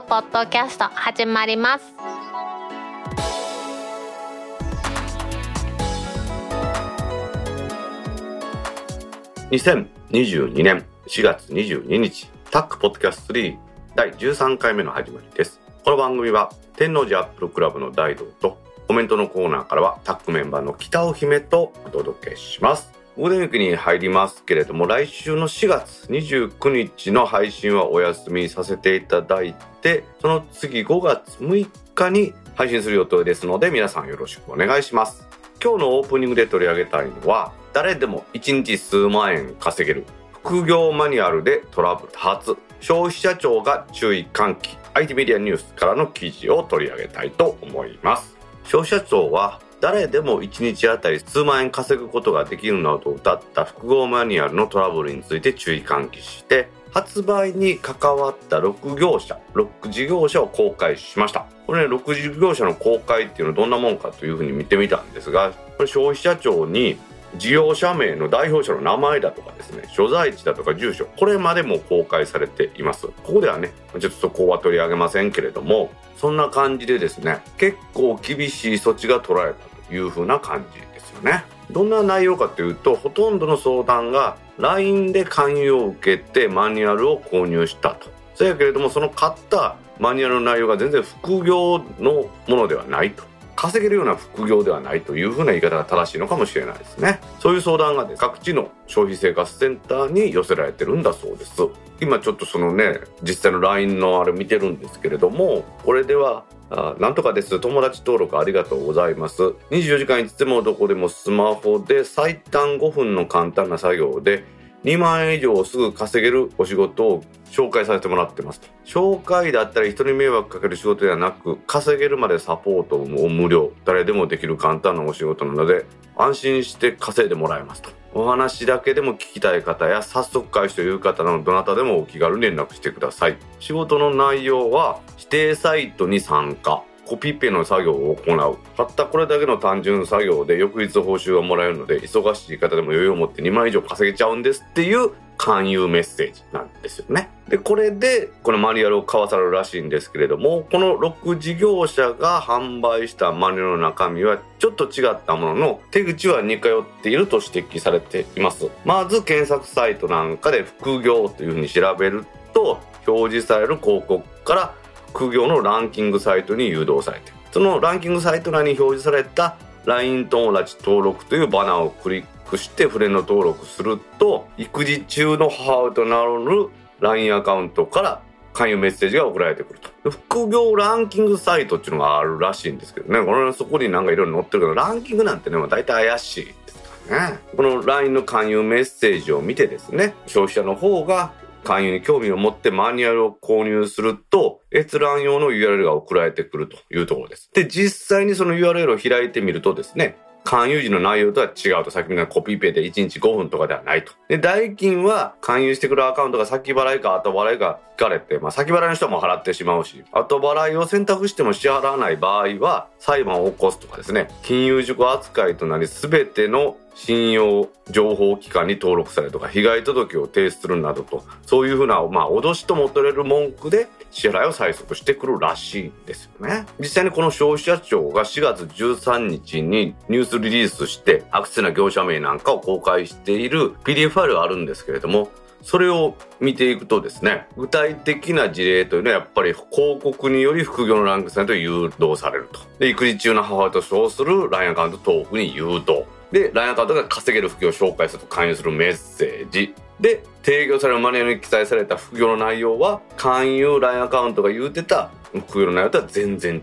クポッドキャスト始まります。2022年4月22日タックポッドキャスト3第13回目の始まりです。この番組は天王寺アップルクラブの大道とコメントのコーナーからはタックメンバーの北尾姫とお届けします。ゴールデンウィークに入りますけれども来週の4月29日の配信はお休みさせていただいてその次5月6日に配信する予定ですので皆さんよろしくお願いします。今日のオープニングで取り上げたいのは誰でも1日数万円稼げる副業マニュアルでトラブル多発消費者庁が注意喚起 IT メディアニュースからの記事を取り上げたいと思います。消費者庁は誰でも1日あたり数万円稼ぐことができるなどと謳った複合マニュアルのトラブルについて注意喚起して発売に関わった6業者6事業者を公開しました。これね6事業者の公開っていうのはどんなもんかというふうに見てみたんですがこれ消費者庁に事業者名の代表者の名前だとかですね所在地だとか住所これまでも公開されていますここではねちょっとそこは取り上げませんけれどもそんな感じでですね結構厳しい措置が取られたという風な感じですよね。どんな内容かというとほとんどの相談が LINE で勧誘を受けてマニュアルを購入したと。そやけれどもその買ったマニュアルの内容が全然副業のものではないと。稼げるような副業ではないというふうな言い方が正しいのかもしれないですね。そういう相談が、ね、各地の消費生活センターに寄せられてるんだそうです。今ちょっとそのね、実際の LINE のあれ見てるんですけれども、これではあなんとかです。友達登録ありがとうございます。24時間いつでもどこでもスマホで最短5分の簡単な作業で2万円以上すぐ稼げるお仕事を紹介させてもらってます紹介だったら人に迷惑かける仕事ではなく稼げるまでサポートも無料。誰でもできる簡単なお仕事なので安心して稼いでもらえますと。お話だけでも聞きたい方や早速開始という方のどなたでもお気軽に連絡してください。仕事の内容は指定サイトに参加。コピペの作業を行う。たったこれだけの単純作業で翌日報酬がもらえるので、忙しい方でも余裕を持って2万以上稼げちゃうんですっていう勧誘メッセージなんですよね。で、これで、このマニュアルを買わされるらしいんですけれども、この6事業者が販売したマニュアルの中身はちょっと違ったものの、手口は似通っていると指摘されています。まず検索サイトなんかで副業というふうに調べると、表示される広告から副業のランキングサイトに誘導されてそのランキングサイト内に表示された LINE 友達登録というバナーをクリックしてフレンド登録すると育児中の母親と名乗る LINE アカウントから勧誘メッセージが送られてくると。副業ランキングサイトっていうのがあるらしいんですけどね。これそこになんかいろいろ載ってるけど、ランキングなんてね、大体怪しいですからね。この LINE の勧誘メッセージを見てですね、消費者の方が勧誘に興味を持ってマニュアルを購入すると、閲覧用の URL が送られてくるというところです。で、実際にその URL を開いてみるとですね、勧誘時の内容とは違うと、さっきみたいなコピーペイで1日5分とかではないと。で、代金は勧誘してくるアカウントが先払いか後払いか聞かれて、まあ先払いの人も払ってしまうし、後払いを選択しても支払わない場合は裁判を起こすとかですね、金融事故扱いとなり全ての信用情報機関に登録されとか被害届を提出するなどとそういうふうな、まあ、脅しとも取れる文句で支払いを催促してくるらしいんですよね。実際にこの消費者庁が4月13日にニュースリリースして悪質な業者名なんかを公開している PDF ファイルがあるんですけれどもそれを見ていくとですね具体的な事例というのはやっぱり広告により副業のランク戦と誘導されると。で育児中の母親と称する LINE アカウント登録に誘導。で、LINE アカウントが稼げる副業を紹介すると勧誘するメッセージ。で、提供されるマネーに記載された副業の内容は、勧誘 LINE アカウントが言うてた副業の内容とは全然違う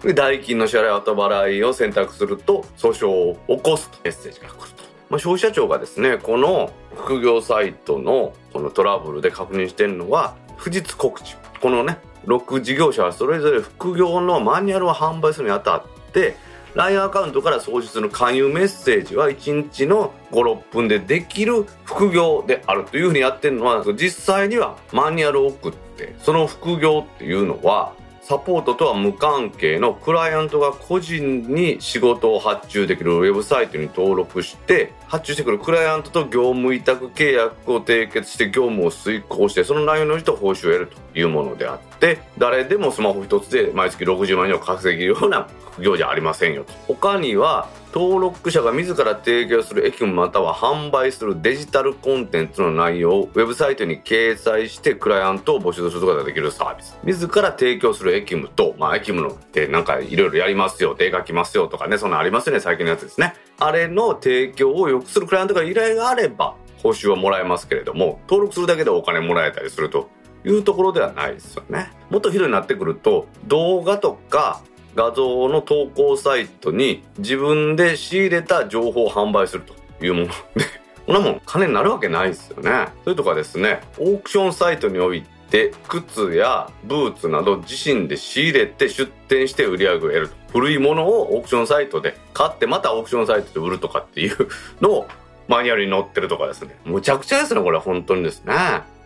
と。で、代金の支払い後払いを選択すると、訴訟を起こすとメッセージが来ると。まあ、消費者庁がですね、この副業サイトのこのトラブルで確認してるのは、不実告知。このね、6事業者はそれぞれ副業のマニュアルを販売するにあたって、LINE アカウントから送出する勧誘メッセージは1日の56分でできる副業であるというふうにやってるのは実際にはマニュアルを送ってその副業っていうのはサポートとは無関係のクライアントが個人に仕事を発注できるウェブサイトに登録して発注してくるクライアントと業務委託契約を締結して業務を遂行してその内容の人報酬を得るというものであって誰でもスマホ一つで毎月60万円を稼げるような副業じゃありませんよと。他には登録者が自ら提供する駅務または販売するデジタルコンテンツの内容をウェブサイトに掲載してクライアントを募集することができるサービス。自ら提供する駅務と、まあ、駅務のってなんかいろいろやりますよ手書きますよとかねそんなありますよね最近のやつですね。あれの提供を良くするクライアントから依頼があれば報酬はもらえますけれども登録するだけでお金もらえたりするというところではないですよねもっとひどいになってくると動画とか画像の投稿サイトに自分で仕入れた情報を販売するというもので こんなもん金になるわけないですよね。それとかですねオークションサイトにおいて靴やブーツなど自身で仕入れて出店して売り上げを得ると古いものをオークションサイトで買ってまたオークションサイトで売るとかっていうのをマニュアルに載ってるとかですねむちゃくちゃですねこれ本当にですね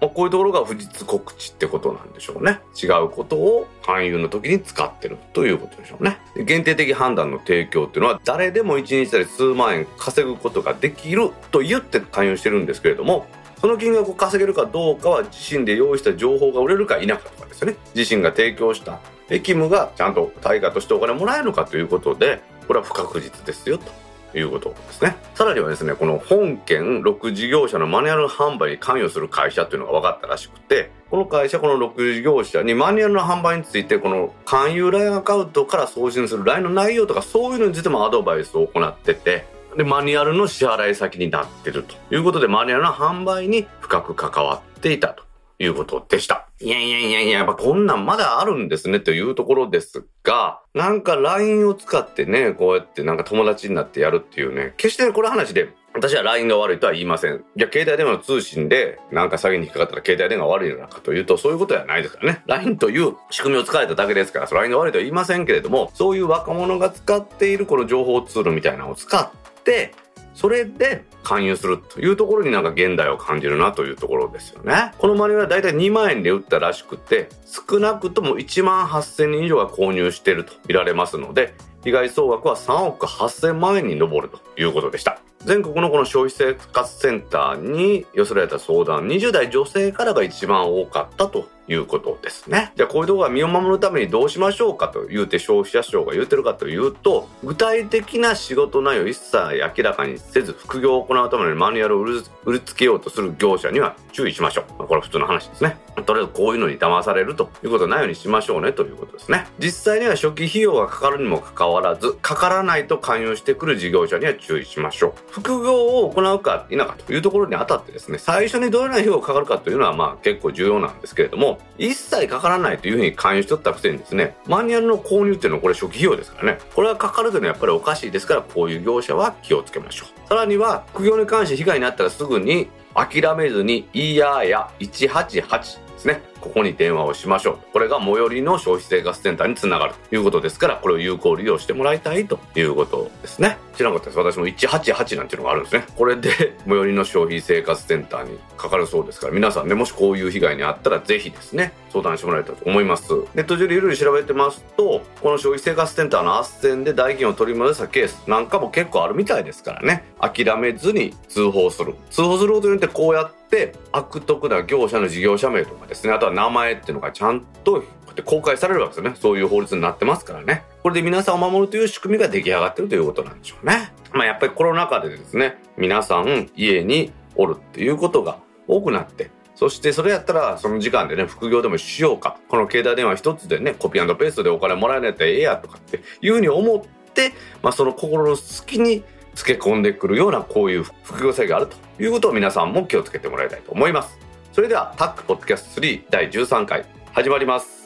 まあ、こういうところが不実告知ってことなんでしょうね。違うことを勧誘の時に使ってるということでしょうね。限定的判断の提供っていうのは誰でも1日で数万円稼ぐことができると言って勧誘してるんですけれども、その金額を稼げるかどうかは自身で用意した情報が売れるか否かとかですね。自身が提供した駅務がちゃんと対価としてお金もらえるのかということで、これは不確実ですよと。いうことですね。さらにはですね、この本件6事業者のマニュアル販売に関与する会社っていうのが分かったらしくて、この会社、この6事業者にマニュアルの販売について、この勧誘 LINE アカウントから送信する LINE の内容とかそういうのについてもアドバイスを行ってて、で、マニュアルの支払い先になってるということで、マニュアルの販売に深く関わっていたということでした。いやいやいやいや、やっぱこんなんまだあるんですねというところですが、なんか LINE を使ってね、こうやってなんか友達になってやるっていうね、決してこれ話で私は LINE が悪いとは言いません。じゃあ携帯電話の通信でなんか詐欺に引っかかったら携帯電話悪いのかというとそういうことではないですからね。LINE という仕組みを使えただけですから、LINE が悪いとは言いませんけれども、そういう若者が使っているこの情報ツールみたいなのを使って、それで勧誘するというところになんか現代を感じるなというところですよね。このマニュアルはだいたい2万円で売ったらしくて、少なくとも1万8000人以上が購入していると見られますので、被害総額は3億8000万円に上るということでした。全国のこの消費生活センターに寄せられた相談、20代女性からが一番多かったということですね。じゃあこういうところは身を守るためにどうしましょうかと言うて消費者庁が言ってるかというと、具体的な仕事内容一切明らかにせず副業を行うためのマニュアルを売りつけようとする業者には注意しましょう。これは普通の話ですね。とりあえずこういうのに騙されるということはないようにしましょうねということですね。実際には初期費用がかかるにもかかわらず、かからないと勧誘してくる事業者には注意しましょう。副業を行うか否かというところにあたってですね、最初にどのような費用がかかるかというのはまあ結構重要なんですけれども、一切かからないというふうに勧誘しとったくせにですね、マニュアルの購入っていうのはこれ初期費用ですからね、これはかかるというのはやっぱりおかしいですから、こういう業者は気をつけましょう。さらには、副業に関して被害になったらすぐに諦めずに、いやや188ですね。ここに電話をしましょう。これが最寄りの消費生活センターにつながるということですから、これを有効利用してもらいたいということですね。知らなかったです。私も188なんていうのがあるんですね。これで 最寄りの消費生活センターにかかるそうですから、皆さんね、もしこういう被害に遭ったらぜひですね、相談してもらいたいと思います。ネット上でいろいろ調べてますと、この消費生活センターの斡旋で代金を取り戻したケースなんかも結構あるみたいですからね。諦めずに通報する。通報することによってこうやって悪徳な業者の事業者名とかですね、あとは名前っていうのがちゃんとこうやって公開されるわけですよね。そういう法律になってますからね。これで皆さんを守るという仕組みが出来上がってるということなんでしょうね。まあやっぱりコロナ禍でですね、皆さん家におるっていうことが多くなって、そしてそれやったらその時間でね、副業でもしようか。この携帯電話一つでね、コピーペーストでお金もらえないとええやとかっていうふうに思って、まあその心の隙につけ込んでくるようなこういう副業性があるということを皆さんも気をつけてもらいたいと思います。それではタックポッドキャスト3第13回始まります。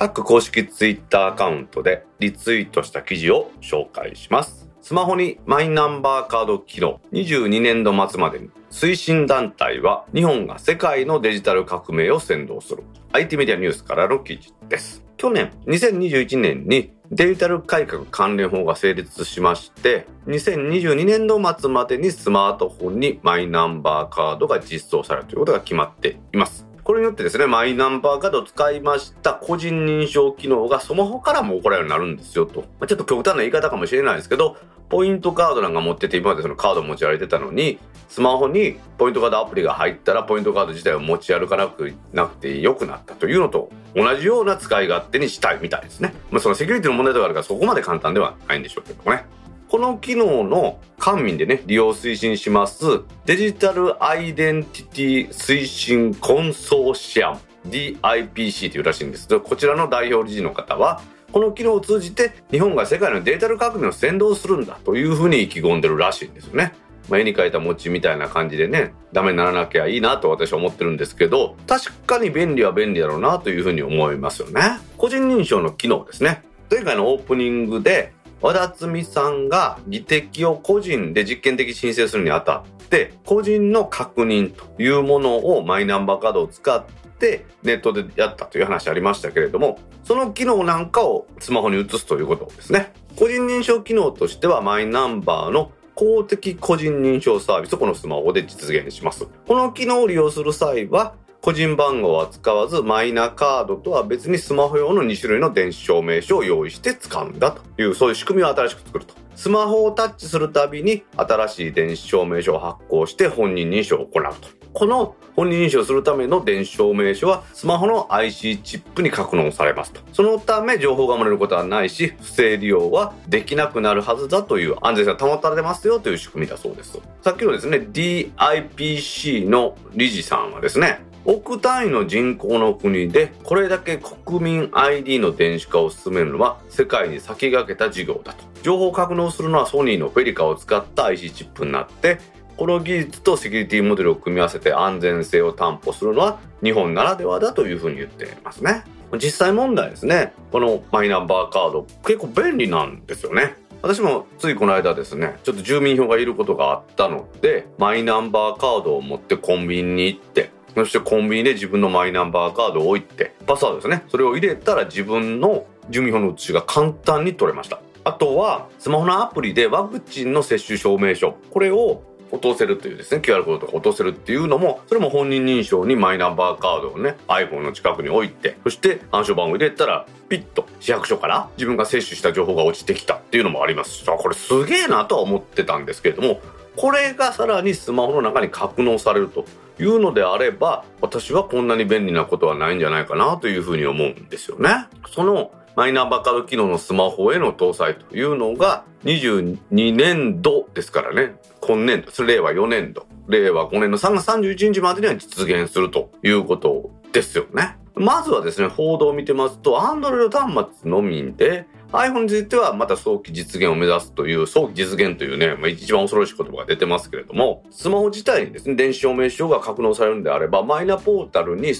タック公式ツイッターアカウントでリツイートした記事を紹介します。スマホにマイナンバーカード機能22年度末までに推進団体は日本が世界のデジタル革命を先導する IT メディアニュースからの記事です。去年2021年にデジタル改革関連法が成立しまして、2022年度末までにスマートフォンにマイナンバーカードが実装されるということが決まっています。これによってですね、マイナンバーカードを使いました個人認証機能がスマホからも行えるようになるんですよと。まあ、ちょっと極端な言い方かもしれないですけど、ポイントカードなんか持ってて今までそのカード持ち歩いてたのに、スマホにポイントカードアプリが入ったらポイントカード自体を持ち歩かなくなくて良くなったというのと同じような使い勝手にしたいみたいですね。まあ、そのセキュリティの問題とかあるからそこまで簡単ではないんでしょうけどもね。この機能の官民でね、利用推進しますデジタルアイデンティティ推進コンソーシアム DIPC というらしいんですけど、こちらの代表理事の方は、この機能を通じて日本が世界のデジタル革命を先導するんだというふうに意気込んでるらしいんですよね。まあ、絵に描いた餅みたいな感じでね、ダメにならなきゃいいなと私は思ってるんですけど、確かに便利は便利だろうなというふうに思いますよね。個人認証の機能ですね。前回のオープニングで、和田摘さんが議的を個人で実験的申請するにあたって、個人の確認というものをマイナンバーカードを使ってネットでやったという話ありましたけれども、その機能なんかをスマホに移すということですね。個人認証機能としてはマイナンバーの公的個人認証サービスをこのスマホで実現します。この機能を利用する際は、個人番号は使わず、マイナカードとは別にスマホ用の2種類の電子証明書を用意して使うんだという、そういう仕組みを新しく作ると。スマホをタッチするたびに新しい電子証明書を発行して本人認証を行うと。この本人認証するための電子証明書はスマホの IC チップに格納されますと。そのため情報が漏れることはないし、不正利用はできなくなるはずだという安全性が保たれますよという仕組みだそうです。さっきのですね、DIPC の理事さんはですね、億単位の人口の国でこれだけ国民 ID の電子化を進めるのは世界に先駆けた事業だと。情報を格納するのはソニーのフェリカを使った IC チップになってこの技術とセキュリティモデルを組み合わせて安全性を担保するのは日本ならではだというふうに言っていますね。実際問題ですね。このマイナンバーカード結構便利なんですよね。私もついこの間ですね、ちょっと住民票がいることがあったので、マイナンバーカードを持ってコンビニに行って、そしてコンビニで自分のマイナンバーカードを置いて、パスワードですね。それを入れたら自分の住民票の写しが簡単に取れました。あとは、スマホのアプリでワクチンの接種証明書。これを落とせるというですね、QR コードとか落とせるっていうのも、それも本人認証にマイナンバーカードをね、iPhone の近くに置いて、そして暗証番号入れたら、ピッと市役所から自分が接種した情報が落ちてきたっていうのもありますし、これすげえなとは思ってたんですけれども、これがさらにスマホの中に格納されるというのであれば、私はこんなに便利なことはないんじゃないかなというふうに思うんですよね。そのマイナンバーカード機能のスマホへの搭載というのが22年度ですからね。今年度、令和4年度、令和5年の3月31日までには実現するということですよね。まずはですね、報道を見てますと、Android 端末のみで iPhone についてはまた早期実現を目指すという、早期実現というね、まあ、一番恐ろしい言葉が出てますけれども、スマホ自体にですね、電子証明書が格納されるんであれば、マイナポータルに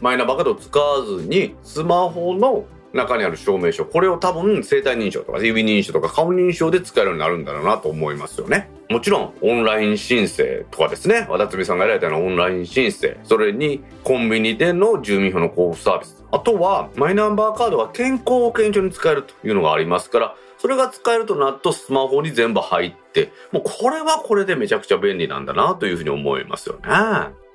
マイナバカードを使わずに、スマホの中にある証明書、これを多分生体認証とか指認証とか顔認証で使えるようになるんだろうなと思いますよね。もちろん、オンライン申請とかですね、和田摘さんがやられたようなオンライン申請、それにコンビニでの住民票の交付サービス、あとは、マイナンバーカードは健康保険証に使えるというのがありますから、それが使えるとなるとスマホに全部入って、もうこれはこれでめちゃくちゃ便利なんだなというふうに思いますよね。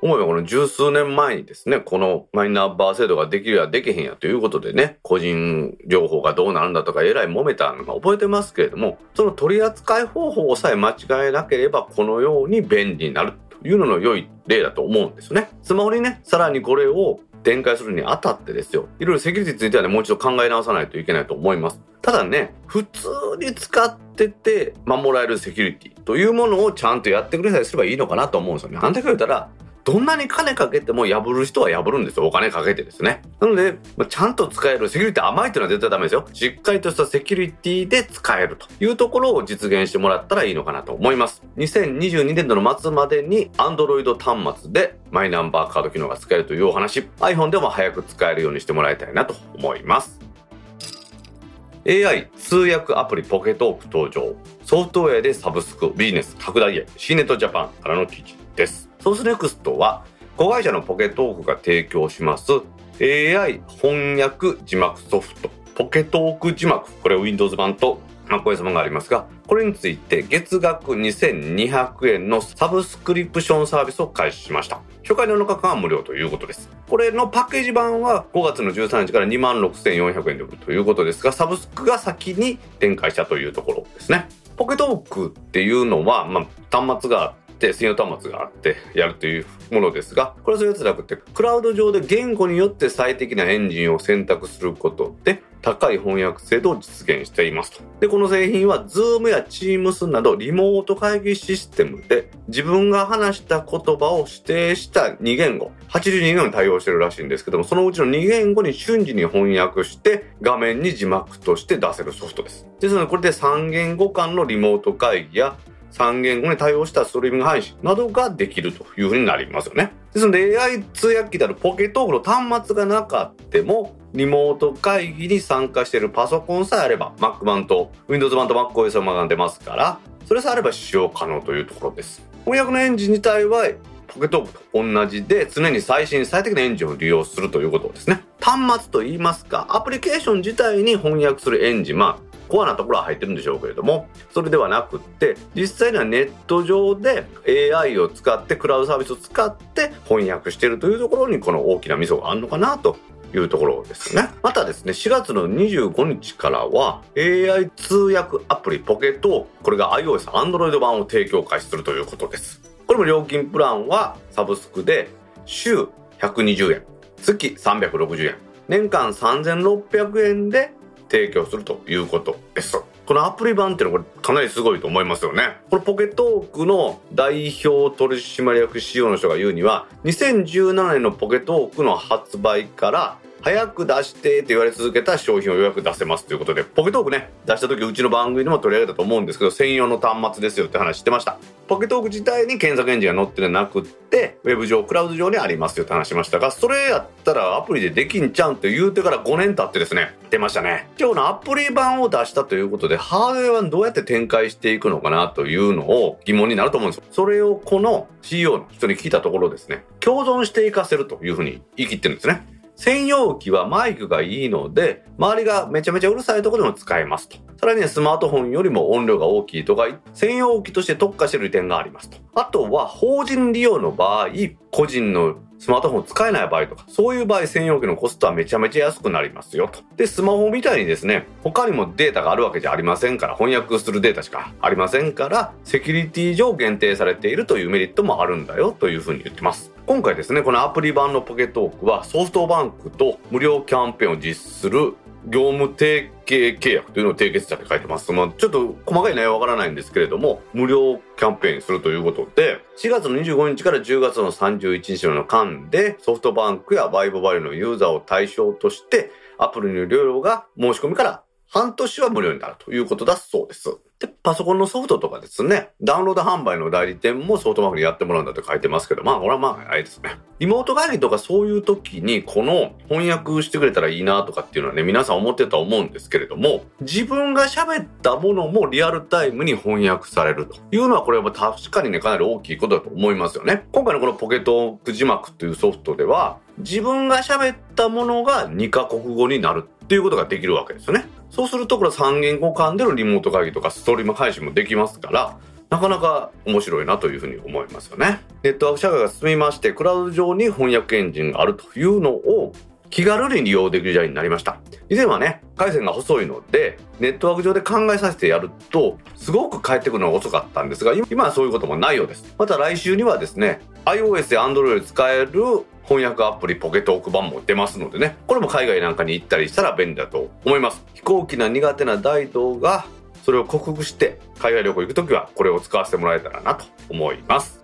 思えばこの十数年前にですね、このマイナンバー制度ができるやできへんやということでね、個人情報がどうなるんだとかえらい揉めたのが覚えてますけれども、その取り扱い方法をさえ間違えなければこのように便利になるというのの良い例だと思うんですね。スマホにね、さらにこれを展開するにあたってですよ。いろいろセキュリティについてはね、もう一度考え直さないといけないと思います。ただね、普通に使ってて守られるセキュリティというものをちゃんとやってくれさえすればいいのかなと思うんですよね。なんでか言ったら、どんなに金かけても破る人は破るんですよ。お金かけてですね。なので、まあ、ちゃんと使える、セキュリティ甘いというのは絶対ダメですよ。しっかりとしたセキュリティで使えるというところを実現してもらったらいいのかなと思います。2022年度の末までに Android 端末でマイナンバーカード機能が使えるというお話、iPhone でも早く使えるようにしてもらいたいなと思います。AI 通訳アプリポケトーク登場。ソフトウェアでサブスクビジネス拡大へ C ネットジャパンからの記事です。ソースネクストは子会社のポケトークが提供します。AI 翻訳字幕ソフト。ポケトーク字幕。これ Windows 版と MacOS 版がありますがこれについて月額2200円のサブスクリプションサービスを開始しました。初回の価格は無料ということです。これのパッケージ版は5月の13日から26,400円で売るということですがサブスクが先に展開したというところですね。ポケトークっていうのは、まあ、端末があって専用端末があってやるというものですがこれはそういうやつじゃなくてクラウド上で言語によって最適なエンジンを選択することで高い翻訳精度を実現していますと。で、この製品は Zoom や Teams などリモート会議システムで自分が話した言葉を指定した2言語、82言語に対応してるらしいんですけども、そのうちの2言語に瞬時に翻訳して画面に字幕として出せるソフトです。ですので、これで3言語間のリモート会議や3言語に対応したストリーミング配信などができるというふうになりますよね。ですので AI 通訳機であるポケトークの端末がなかってもリモート会議に参加しているパソコンさえあれば Mac 版と Windows 版と MacOS 版が出ますからそれさえあれば使用可能というところです。翻訳のエンジン自体はポケトークと同じで常に最新最適なエンジンを利用するということですね。端末といいますかアプリケーション自体に翻訳するエンジン、まあコアなところは入ってるんでしょうけれどもそれではなくって実際にはネット上で AI を使ってクラウドサービスを使って翻訳しているというところにこの大きなミソがあるのかなというところですね。またですね、4月の25日からは AI 通訳アプリポケットこれが iOS、Android 版を提供開始するということです。これも料金プランはサブスクで週120円、月360円、年間3600円で提供するということです。このアプリ版っていうのはこれかなりすごいと思いますよね。このポケトークの代表取締役 CEO の人が言うには、2017年のポケトークの発売から早く出してって言われ続けた商品をようやく出せますということで、ポケトークね、出した時うちの番組でも取り上げたと思うんですけど、専用の端末ですよって話してました。ポケトーク自体に検索エンジンが載ってなくって、ウェブ上、クラウド上にありますよって話しましたが、それやったらアプリでできんちゃうんって言うてから5年経ってですね、出ましたね。今日のアプリ版を出したということで、ハードウェアはどうやって展開していくのかなというのを疑問になると思うんですよ。それをこの CEO の人に聞いたところですね、共存していかせるというふうに言い切ってるんですね。専用機はマイクがいいので、周りがめちゃめちゃうるさいところでも使えますと。さらにスマートフォンよりも音量が大きいとか、専用機として特化している点がありますと。あとは法人利用の場合、個人のスマートフォン使えない場合とか、そういう場合専用機のコストはめちゃめちゃ安くなりますよと。で、スマホみたいにですね、他にもデータがあるわけじゃありませんから、翻訳するデータしかありませんから、セキュリティ上限定されているというメリットもあるんだよというふうに言ってます。今回ですね、このアプリ版のポケトークはソフトバンクと無料キャンペーンを実施する業務提携契約というのを締結したって書いてます。まあ、ちょっと細かい内容はわからないんですけれども、無料キャンペーンするということで、4月の25日から10月の31日の間で、ソフトバンクやバイボバイのユーザーを対象として、アプリの利用が申し込みから半年は無料になるということだそうです。で、パソコンのソフトとかですね、ダウンロード販売の代理店もソフトバンクにやってもらうんだって書いてますけど、まあ、これはまあ、あれですね。リモート会議とかそういう時に、この翻訳してくれたらいいなとかっていうのはね、皆さん思ってたと思うんですけれども、自分が喋ったものもリアルタイムに翻訳されるというのは、これは確かにね、かなり大きいことだと思いますよね。今回のこのポケット字幕というソフトでは、自分が喋ったものが2カ国語になるっていうことができるわけですよね。そうするとこれは3言語間でのリモート会議とかストリーム配信もできますから、なかなか面白いなというふうに思いますよね。ネットワーク社会が進みまして、クラウド上に翻訳エンジンがあるというのを気軽に利用できる時代になりました。以前はね、回線が細いので、ネットワーク上で考えさせてやると、すごく帰ってくるのが遅かったんですが、今はそういうこともないようです。また来週にはですね、iOS や Android で使える翻訳アプリポケトーク版も出ますのでね、これも海外なんかに行ったりしたら便利だと思います。飛行機が苦手な大道がそれを克服して海外旅行行くときはこれを使わせてもらえたらなと思います。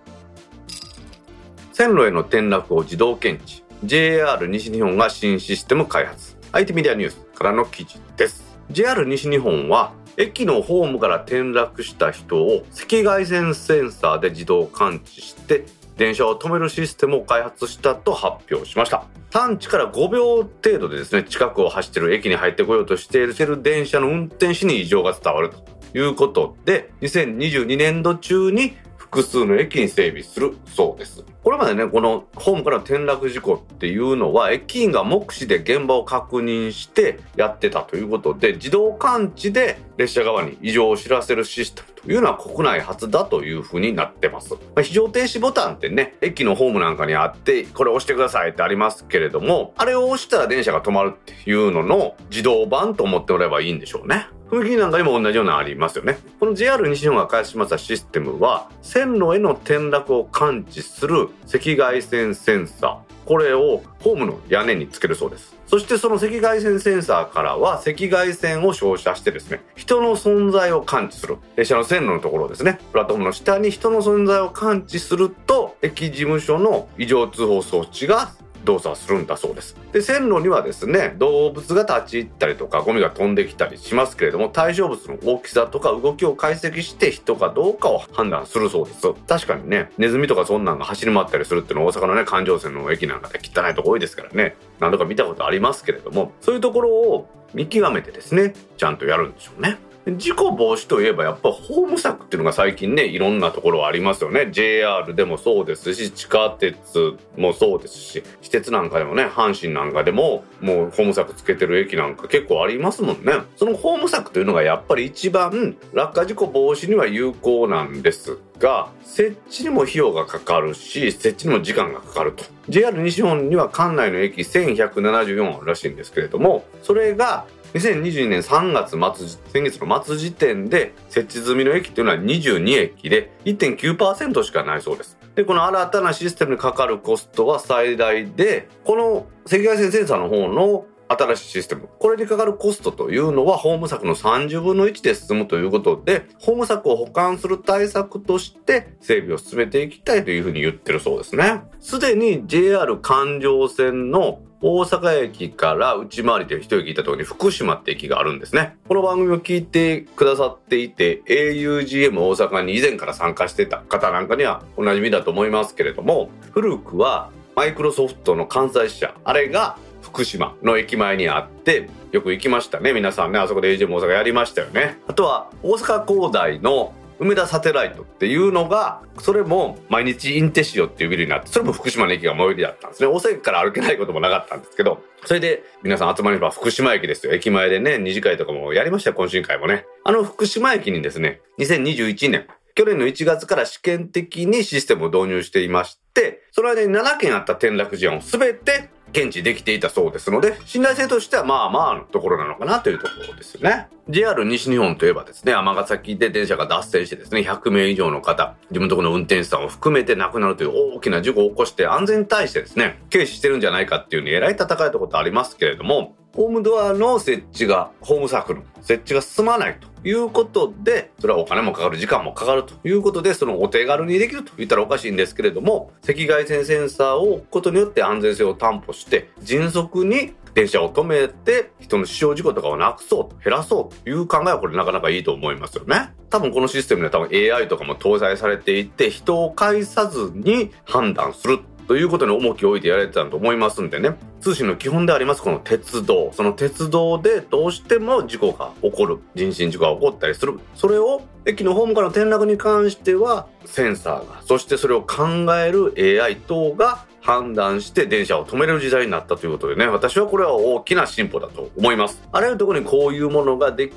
線路への転落を自動検知 JR 西日本が新システム開発 IT メディアニュースからの記事です JR 西日本は駅のホームから転落した人を赤外線センサーで自動感知して電車を止めるシステムを開発したと発表しました。探知から5秒程度でですね近くを走っている駅に入ってこようとしている電車の運転士に異常が伝わるということで2022年度中に複数の駅に整備するそうです。これまでね、このホームから転落事故っていうのは、駅員が目視で現場を確認してやってたということで、自動感知で列車側に異常を知らせるシステムというのは国内初だというふうになってます。まあ、非常停止ボタンってね、駅のホームなんかにあって、これ押してくださいってありますけれども、あれを押したら電車が止まるっていうのの自動版と思ってもらえばいいんでしょうね。踏切なんかにも同じようなのありますよね。この JR 西日本が開発しましたシステムは、線路への転落を感知する赤外線センサー。これをホームの屋根につけるそうです。そしてその赤外線センサーからは赤外線を照射してですね、人の存在を感知する。列車の線路のところですね、プラットフォームの下に人の存在を感知すると、駅事務所の異常通報装置が動作するんだそうです。で、線路にはですね、動物が立ち入ったりとか、ゴミが飛んできたりしますけれども、対象物の大きさとか動きを解析して人かどうかを判断するそうです。確かにね、ネズミとかそんなんが走り回ったりするっていうのは大阪のね、環状線の駅なんかで汚いとこ多いですからね、何度か見たことありますけれども、そういうところを見極めてですね、ちゃんとやるんでしょうね。事故防止といえばやっぱホーム策っていうのが最近ねいろんなところありますよね。JR でもそうですし地下鉄もそうですし私鉄なんかでもね阪神なんかでももうホーム策つけてる駅なんか結構ありますもんね。そのホーム策というのがやっぱり一番落下事故防止には有効なんですが設置にも費用がかかるし設置にも時間がかかると。JR 西日本には管内の駅1174あるらしいんですけれどもそれが2022年3月末、先月の末時点で設置済みの駅っていうのは22駅で1.9%しかないそうです。で、この新たなシステムにかかるコストは最大で、この赤外線センサーの方の新しいシステム。これにかかるコストというのは、ホーム策の30分の1で進むということで、ホーム策を保管する対策として整備を進めていきたいというふうに言ってるそうですね。すでに JR 環状線の大阪駅から内回りで一駅行ったところに福島って駅があるんですね。この番組を聞いてくださっていて、augm 大阪に以前から参加してた方なんかにはおなじみだと思いますけれども、古くはマイクロソフトの関西支社、あれが福島の駅前にあって、よく行きましたね。皆さんね、あそこで AGM 大阪やりましたよね。あとは、大阪工大の梅田サテライトっていうのが、それも毎日インテシオっていうビルになって、それも福島の駅が最寄りだったんですね。大阪駅から歩けないこともなかったんですけど、それで皆さん集まれば福島駅ですよ。駅前でね、二次会とかもやりました、懇親会もね。あの福島駅にですね、2021年、去年の1月から試験的にシステムを導入していまして、その間に7件あった転落事案を全て検知できていたそうですので、信頼性としてはまあまあのところなのかなというところですよね。JR 西日本といえばですね、尼崎で電車が脱線してですね、100名以上の方、自分のところの運転手さんを含めて亡くなるという大きな事故を起こして安全に対してですね、軽視してるんじゃないかっていうに偉い戦いたことありますけれども、ホームドアの設置が、ホームサークル、設置が進まないということで、それはお金もかかる、時間もかかるということで、そのお手軽にできると言ったらおかしいんですけれども、赤外線センサーを置くことによって安全性を担保して、迅速に電車を止めて人の死傷事故とかをなくそう減らそうという考えはこれなかなかいいと思いますよね。多分このシステムには多分 AI とかも搭載されていて人を介さずに判断するということに重きを置いてやられてたと思いますんでね。通信の基本でありますこの鉄道。その鉄道でどうしても事故が起こる。人身事故が起こったりする。それを駅のホームからの転落に関してはセンサーが、そしてそれを考える AI 等が判断して電車を止める時代になったということでね、私はこれは大きな進歩だと思います。あらゆるところにこういうものができ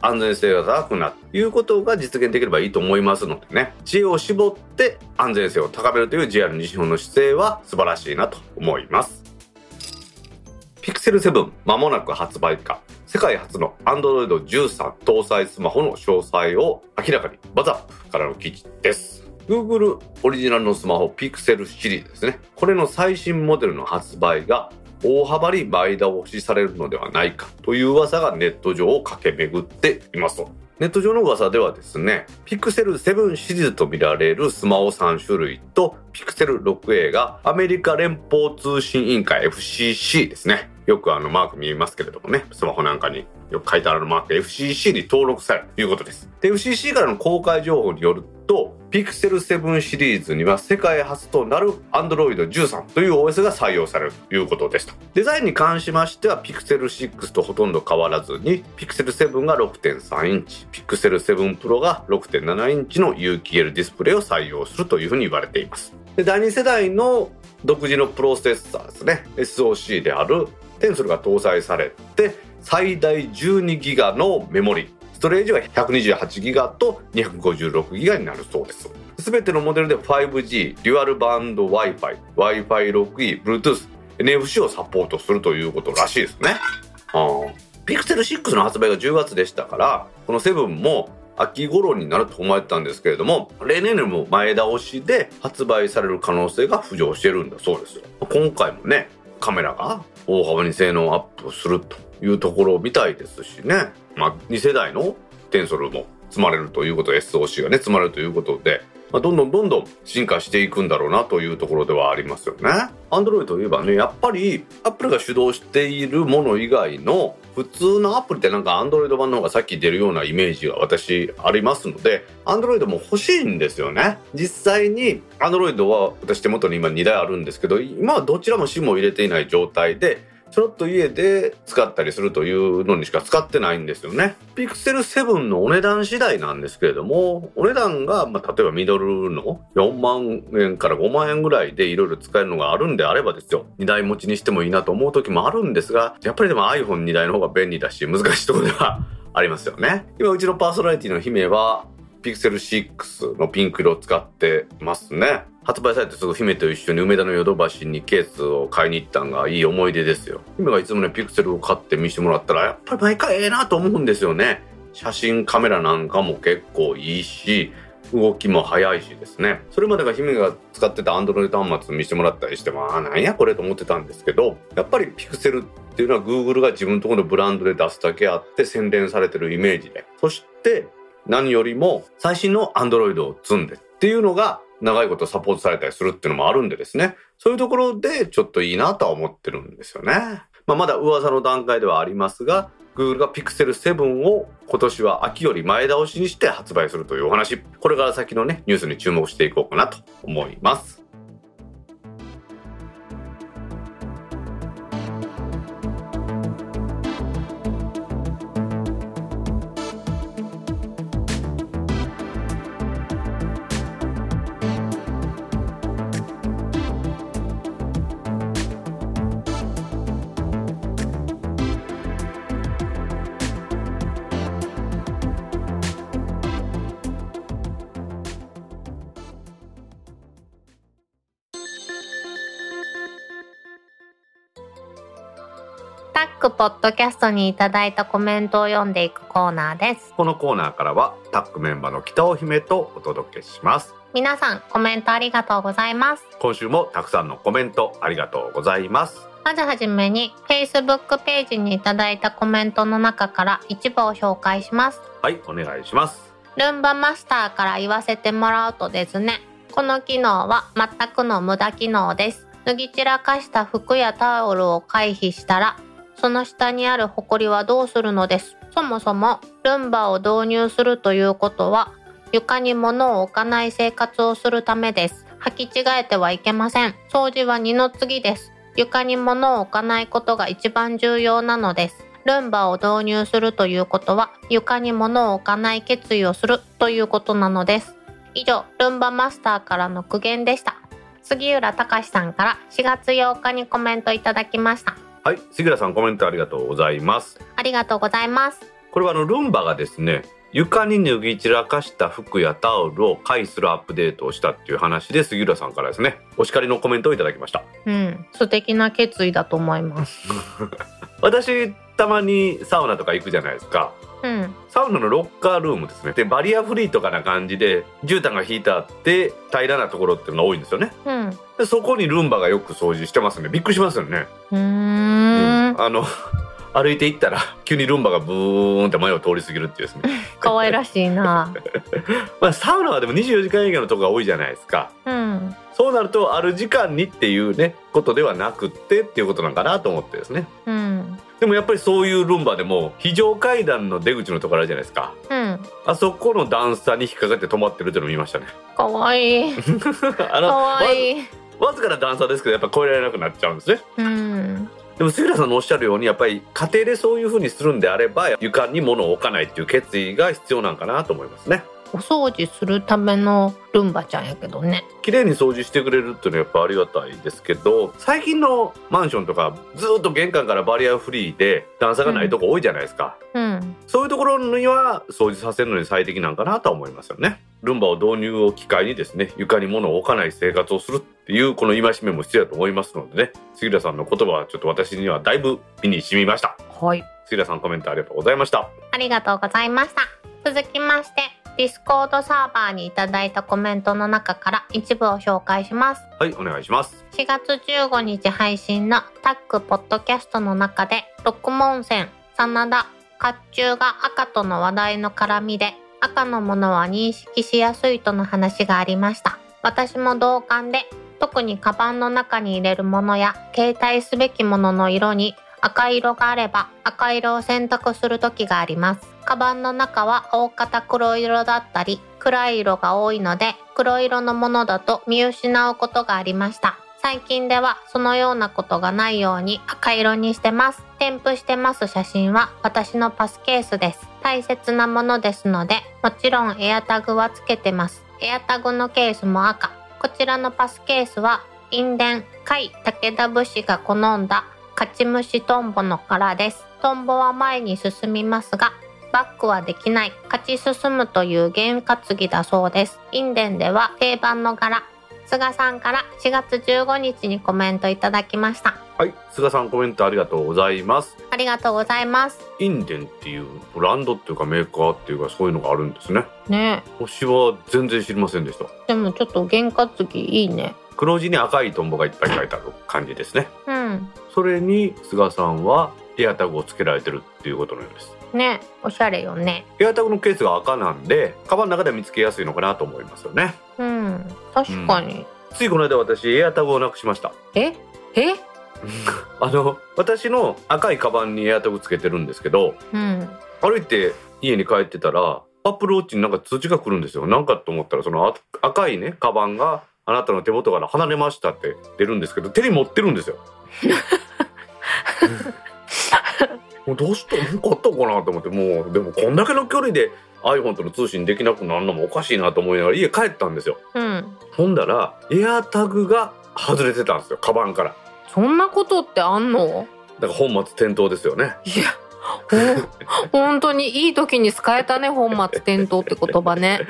安全性が高くなるということが実現できればいいと思いますのでね、知恵を絞って安全性を高めるという JR 西日本の姿勢は素晴らしいなと思います。ピクセル7間もなく発売か。世界初の Android 13搭載スマホの詳細を明らかにバザップからの記事です。Google オリジナルのスマホ Pixel シリーズですね。これの最新モデルの発売が大幅に前倒しされるのではないかという噂がネット上を駆け巡っていますと。ネット上の噂ではですね、ピクセル7シリーズと見られるスマホ3種類とピクセル 6A がアメリカ連邦通信委員会 FCC ですね。よくあのマーク見えますけれどもね、スマホなんかによく書いてあるマーク FCC に登録されるということです。で、FCC からの公開情報によると、ピクセル7シリーズには世界初となる Android 13という OS が採用されるということでした。デザインに関しましては、ピクセル6とほとんど変わらずに、ピクセル7が6.3インチ、ピクセル7 Pro が6.7インチの有機 l ディスプレイを採用するというふうに言われています。で第2世代の独自のプロセッサーですね、SOC であるテンソルが搭載されて、最大12ギガのメモリストレージは128ギガと256ギガになるそうです。すべてのモデルで 5G、デュアルバンド Wi-Fi、Wi-Fi6E、Bluetooth、NFC をサポートするということらしいですね。ピクセル6の発売が10月でしたから、この7も秋頃になると思われてたんですけれども、例年よりも前倒しで発売される可能性が浮上してるんだそうですよ。今回もね、カメラが大幅に性能アップするというところみたいですしね。まあ、2世代のテンソルも積まれるということ SOC がね積まれるということで、まあ、どんどんどんどん進化していくんだろうなというところではありますよね。Android といえばねやっぱり Apple が主導しているもの以外の普通のアプリってなんかアンドロイド版の方がさっき出るようなイメージが私ありますのでアンドロイドも欲しいんですよね。実際にアンドロイドは私手元に今2台あるんですけど今はどちらも SIM を入れていない状態でちょろっと家で使ったりするというのにしか使ってないんですよね。ピクセル7のお値段次第なんですけれども、お値段が、まあ、例えばミドルの4万円から5万円ぐらいでいろいろ使えるのがあるんであればですよ、2台持ちにしてもいいなと思う時もあるんですが、やっぱりでも iPhone2 台の方が便利だし、難しいところではありますよね。今、うちのパーソナリティの姫は、ピクセル6のピンク色を使ってますね。発売されてすぐ姫と一緒に梅田のヨドバシにケースを買いに行ったんがいい思い出ですよ。姫がいつもね、ピクセルを買って見せてもらったら、やっぱり毎回ええなと思うんですよね。写真カメラなんかも結構いいし、動きも速いしですね。それまでが姫が使ってた Android 端末見せてもらったりしても、あ、なんやこれと思ってたんですけど、やっぱりピクセルっていうのは Google が自分のところのブランドで出すだけあって洗練されてるイメージで。そして何よりも最新の Android を積んでっていうのが長いことサポートされたりするっていうのもあるんでですね、そういうところでちょっといいなとは思ってるんですよね。まあ、まだ噂の段階ではありますが、Google が Pixel 7を今年は秋より前倒しにして発売するというお話、これから先のね、ニュースに注目していこうかなと思います。タックポッドキャストにいただいたコメントを読んでいくコーナーです。このコーナーからはタックメンバーの北尾姫とお届けします。皆さんコメントありがとうございます。今週もたくさんのコメントありがとうございます。まずはじめに Facebook ページにいただいたコメントの中から一部を紹介します。はいお願いします。ルンバマスターから言わせてもらうとですねこの機能は全くの無駄機能です。脱ぎ散らかした服やタオルを回避したらその下にあるホコリはどうするのです？そもそもルンバを導入するということは床に物を置かない生活をするためです。履き違えてはいけません。掃除は二の次です。床に物を置かないことが一番重要なのです。ルンバを導入するということは床に物を置かない決意をするということなのです。以上ルンバマスターからの苦言でした。杉浦隆さんから4月8日にコメントいただきました。はい杉浦さんコメントありがとうございます。ありがとうございます。これはあのルンバがですね床に脱ぎ散らかした服やタオルを回するアップデートをしたっていう話で杉浦さんからですねお叱りのコメントをいただきました。うん素敵な決意だと思います。私たまにサウナとか行くじゃないですかうん、サウナのロッカールームですね。でバリアフリーとかな感じで絨毯が引いてあって平らなところっていうのが多いんですよね、うん、でそこにルンバがよく掃除してますね。びっくりしますよね。うん。あの 歩いていったら急にルンバがブーンって前を通り過ぎるっていうですね。可愛らしいな。まあサウナはでも24時間営業のとこが多いじゃないですか。うん。そうなるとある時間にっていうねことではなくってっていうことなんかなと思ってですね。うんでもやっぱりそういうルンバでも非常階段の出口のところあるじゃないですか。うん。あそこの段差に引っかかって止まってるっていうのを見ましたね。可愛い あの可愛い。わわずかな段差ですけどやっぱ越えられなくなっちゃうんですね。うん。でも杉浦さんのおっしゃるようにやっぱり家庭でそういう風にするんであれば床に物を置かないっていう決意が必要なんかなと思いますねお掃除するためのルンバちゃんやけどね。綺麗に掃除してくれるっていうのはやっぱありがたいですけど最近のマンションとかずっと玄関からバリアフリーで段差がないとこ多いじゃないですか、うん。そういうところには掃除させるのに最適なんかなとは思いますよね。ルンバを導入を機会にですね床に物を置かない生活をするっていうこの戒めも必要だと思いますのでね。杉浦さんの言葉はちょっと私にはだいぶ身に染みました。はい。杉浦さんコメントありがとうございました。ありがとうございました。続きましてディスコードサーバーにいただいたコメントの中から一部を紹介します。はいお願いします。4月15日配信のタックポッドキャストの中で六文銭真田甲冑が赤との話題の絡みで赤のものは認識しやすいとの話がありました。私も同感で特にカバンの中に入れるものや携帯すべきものの色に赤色があれば赤色を選択する時がありますカバンの中は大方黒色だったり暗い色が多いので黒色のものだと見失うことがありました。最近ではそのようなことがないように赤色にしてます。添付してます写真は私のパスケースです。大切なものですのでもちろんエアタグはつけてます。エアタグのケースも赤。こちらのパスケースは印伝甲斐武田武士が好んだ勝ち虫トンボの柄です。トンボは前に進みますがバックはできない。勝ち進むという験担ぎだそうです。印伝では定番の柄。菅さんから4月15日にコメントいただきました。はい。菅さんコメントありがとうございます。ありがとうございます。インデンっていうブランドっていうかメーカーっていうかそういうのがあるんですね。ね。星は全然知りませんでした。でもちょっと験担ぎいいね。黒地に赤いトンボがいっぱい書いてある感じですね。うん。それに菅さんはエアタグをつけられてるっていうことのようですねおしゃれよね。エアタグのケースが赤なんでカバンの中では見つけやすいのかなと思いますよね。うん確かに、ついこの間私エアタグをなくしました。え？え？あの私の赤いカバンにエアタグつけてるんですけどうん。歩いて家に帰ってたらアップルウォッチになんか通知が来るんですよ。なんかと思ったらそのあ赤いねカバンがあなたの手元から離れましたって出るんですけど手に持ってるんですよ もうどうしたなんかあったのかなと思ってもうでもこんだけの距離で iPhone との通信できなくなるのもおかしいなと思いながら家帰ったんですよ。うん。ほんだらエアタグが外れてたんですよカバンから。そんなことってあんの？だから本末転倒ですよね。いやほ本当にいい時に使えたね本末転倒って言葉ね。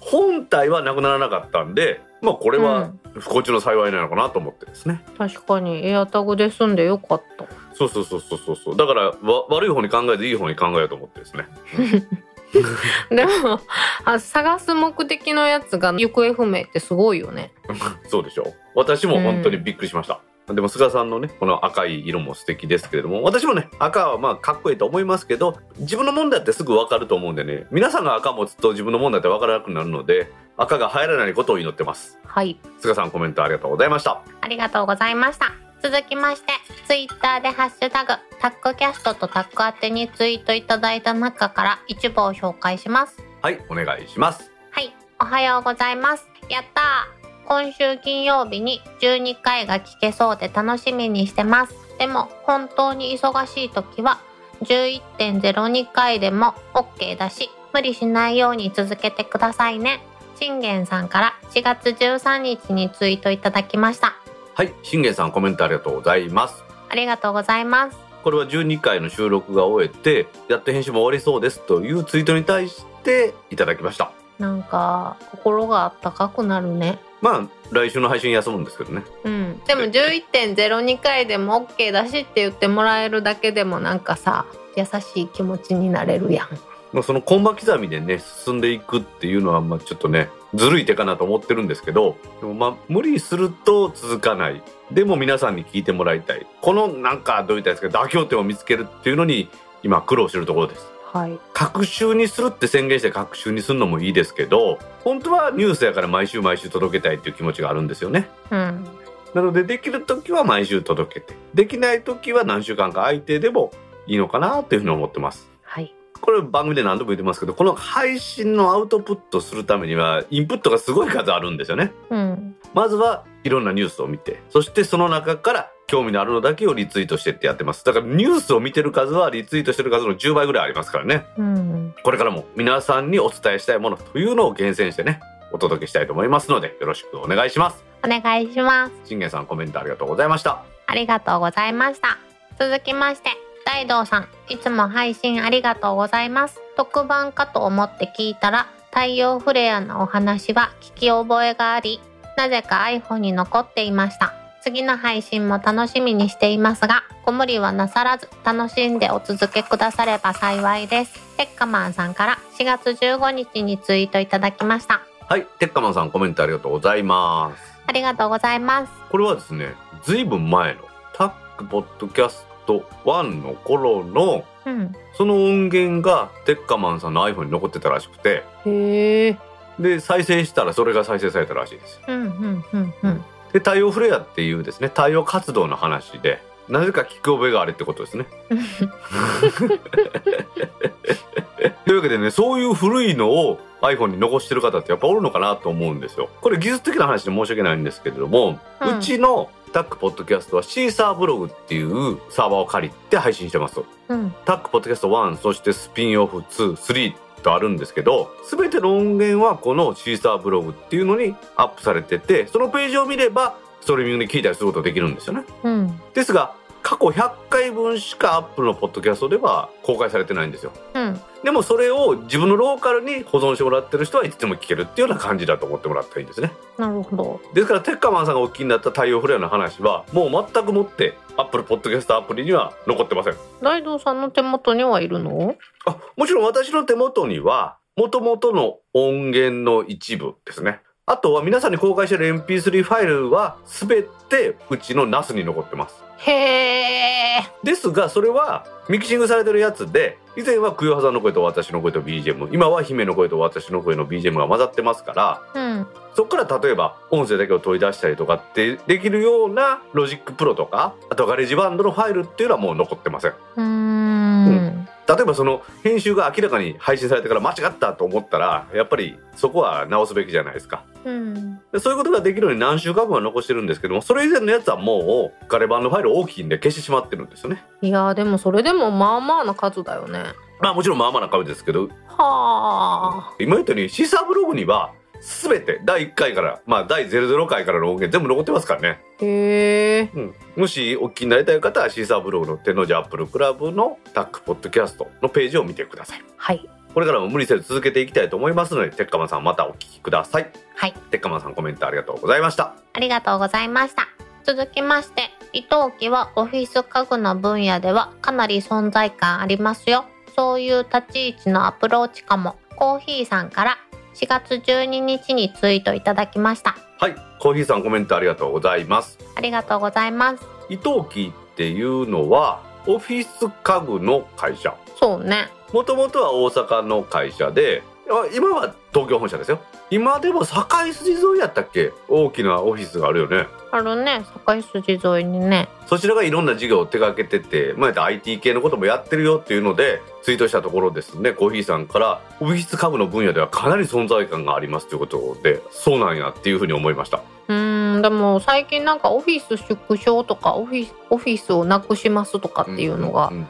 本体はなくならなかったんでまあこれは不幸中の幸いなのかなと思ってですね、確かにエアタグで済んでよかったそうそうそうそうそう。そうだからわ悪い方に考えずいい方に考えようと思ってですね。でもあ探す目的のやつが行方不明ってすごいよね。そうでしょ。う私も本当にびっくりしました、でも菅さんのねこの赤い色も素敵ですけれども私もね赤はまあかっこいいと思いますけど自分のもんだってすぐ分かると思うんでね皆さんが赤持つと自分のもんだって分からなくなるので赤が入らないことを祈ってます。はい。菅さんコメントありがとうございました。ありがとうございました続きましてツイッターで「ハッシュタグタックキャスト」とタック宛てにツイートいただいた中から一部を紹介しますはいお願いしますはい、おはようございます。やったー今週金曜日に12回が聞けそうで楽しみにしてます。でも本当に忙しい時は11.02回でも OK だし、無理しないように続けてくださいね。信玄さんから4月13日にツイートいただきました。はい信玄さんコメントありがとうございます。ありがとうございます。これは12回の収録が終えてやっと編集も終わりそうですというツイートに対していただきました。なんか心があったかくなるね。まあ来週の配信休むんですけどね。うん、でも11.02回でも OK だしって言ってもらえるだけでもなんかさ優しい気持ちになれるやん。まあそのコンマ刻みでね進んでいくっていうのはまあちょっとねずるい手かなと思ってるんですけどでもまあ無理すると続かない。でも皆さんに聞いてもらいたい。このなんかどういったんですか妥協点を見つけるっていうのに今苦労してるところです。はい。隔週にするって宣言して隔週にするのもいいですけど本当はニュースやから毎週毎週届けたいっていう気持ちがあるんですよね。うん。なのでできる時は毎週届けてできない時は何週間か空いてでもいいのかなというふうに思ってます。はいこれ番組で何度も言ってますけどこの配信のアウトプットするためにはインプットがすごい数あるんですよね。うん。まずはいろんなニュースを見てそしてその中から興味のあるのだけをリツイートしてってやってます。だからニュースを見てる数はリツイートしてる数の10倍ぐらいありますからね。うん。これからも皆さんにお伝えしたいものというのを厳選してねお届けしたいと思いますのでよろしくお願いします。お願いします。信玄さんコメントありがとうございました。ありがとうございました。続きまして、大道さん、いつも配信ありがとうございます。特番かと思って聞いたら、太陽フレアのお話は聞き覚えがあり、なぜか iPhone に残っていました。次の配信も楽しみにしていますが、ご無理はなさらず楽しんでお続けくだされば幸いです。テッカマンさんから4月15日にツイートいただきました。はいテッカマンさんコメントありがとうございますありがとうございます。これはですねずいぶん前のタックポッドキャスト1の頃のうん。その音源がテッカマンさんの iPhone に残ってたらしくてへえ。で再生したらそれが再生されたらしいです。で太陽フレアっていうですね太陽活動の話でなぜか聞く覚えがあるってことですね というわけでねそういう古いのを iPhone に残してる方ってやっぱおるのかなと思うんですよこれ技術的な話で申し訳ないんですけれども、ううんちのタックポッドキャストはシーサーブログっていうサーバーを借りて配信してますとうん。タックポッドキャスト1そしてスピンオフ23とあるんですけど全ての音源はこのシーサーブログっていうのにアップされててそのページを見ればストリーミングで聞いたりすることができるんですよねうん。ですが過去100回分しかアップルのポッドキャストでは公開されてないんですよ。うん。でもそれを自分のローカルに保存してもらってる人はいつでも聞けるっていうような感じだと思ってもらったらいいんですね。なるほど。ですからテッカマンさんがお聞きになった太陽フレアの話はもう全くもってアップルポッドキャストアプリには残ってません。大道さんの手元にはいるの？あもちろん私の手元には元々の音源の一部ですねあとは皆さんに公開している MP3 ファイルは全てうちの NAS に残ってますへえ。ですがそれはミキシングされてるやつで以前はクヨハさんの声と私の声と BGM 今は姫の声と私の声の BGM が混ざってますからうん。そこから例えば音声だけを取り出したりとかってできるようなロジックプロとかあとガレージバンドのファイルっていうのはもう残ってませんうーん。例えばその編集が明らかに配信されてから間違ったと思ったらやっぱりそこは直すべきじゃないですかうん。でそういうことができるように何週間分は残してるんですけどもそれ以前のやつはもうガレバンのファイル大きいんで消してしまってるんですよねいやーでもそれでもまあまあな数だよね。まあもちろんまあまあな数ですけどはあ。今言ったようにシーサーブログには全て第1回からまあ第00回からの音源全部残ってますからねへえ。うん、もしお聞きになりたい方はシーサーブログの天王寺アップルクラブのタックポッドキャストのページを見てくださいはい。これからも無理せず続けていきたいと思いますのでテッカマンさんまたお聞きくださいはい。テッカマンさんコメントありがとうございましたありがとうございました。続きまして、伊藤家はオフィス家具の分野ではかなり存在感ありますよ。そういう立ち位置のアプローチかも。コーヒーさんから4月12日にツイートいただきました。はいコーヒーさんコメントありがとうございますありがとうございます。伊藤木っていうのはオフィス家具の会社そうね。もともとは大阪の会社であ今は東京本社ですよ今でも堺筋沿いやったっけ？大きなオフィスがあるよねあるね。境筋沿いにね。そちらがいろんな事業を手掛けてて、まあ、IT 系のこともやってるよっていうので、ツイートしたところですね、コーヒーさんから、オフィス家具の分野ではかなり存在感がありますということで、そうなんやっていうふうに思いました。うーん、でも最近なんかオフィス縮小とかオフィス、オフィスをなくしますとかっていうのがん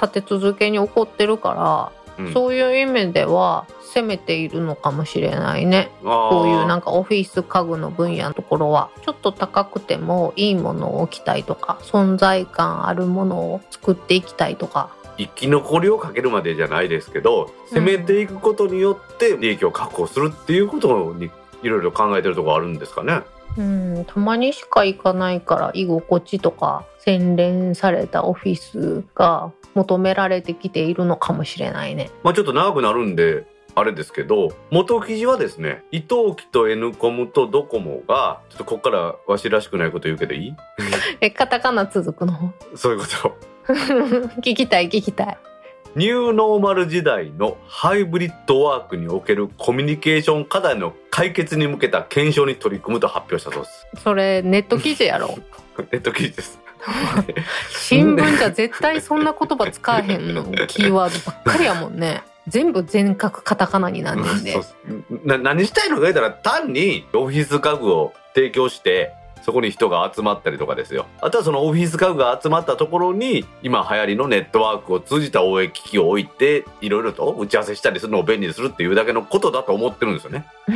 立て続けに起こってるから、うんそういう意味では攻めているのかもしれないね。あーこういうなんかオフィス家具の分野のところはちょっと高くてもいいものを置きたいとか存在感あるものを作っていきたいとか生き残りをかけるまでじゃないですけど、攻めていくことによって利益を確保するっていうことにいろいろ考えてるところあるんですかね。うんたまにしか行かないから居心地とか洗練されたオフィスが求められてきているのかもしれないね。まあちょっと長くなるんで、あれですけど元記事はですね伊藤機と N コムとドコモがちょっとこっからわしらしくないこと言うけどいい？えカタカナ続くの？そういうこと 聞きたい聞きたいニューノーマル時代のハイブリッドワークにおけるコミュニケーション課題の解決に向けた検証に取り組むと発表したそうです。それネット記事やろ？ネット記事です。新聞じゃ絶対そんな言葉使えへんの。キーワードばっかりやもんね。全部全角カタカナになんねんで。な何したいのか言ったら単にオフィス家具を提供してそこに人が集まったりとかですよ。あとはそのオフィス家具が集まったところに今流行りのネットワークを通じた応援機器を置いていろいろと打ち合わせしたりするのを便利にするっていうだけのことだと思ってるんですよね。い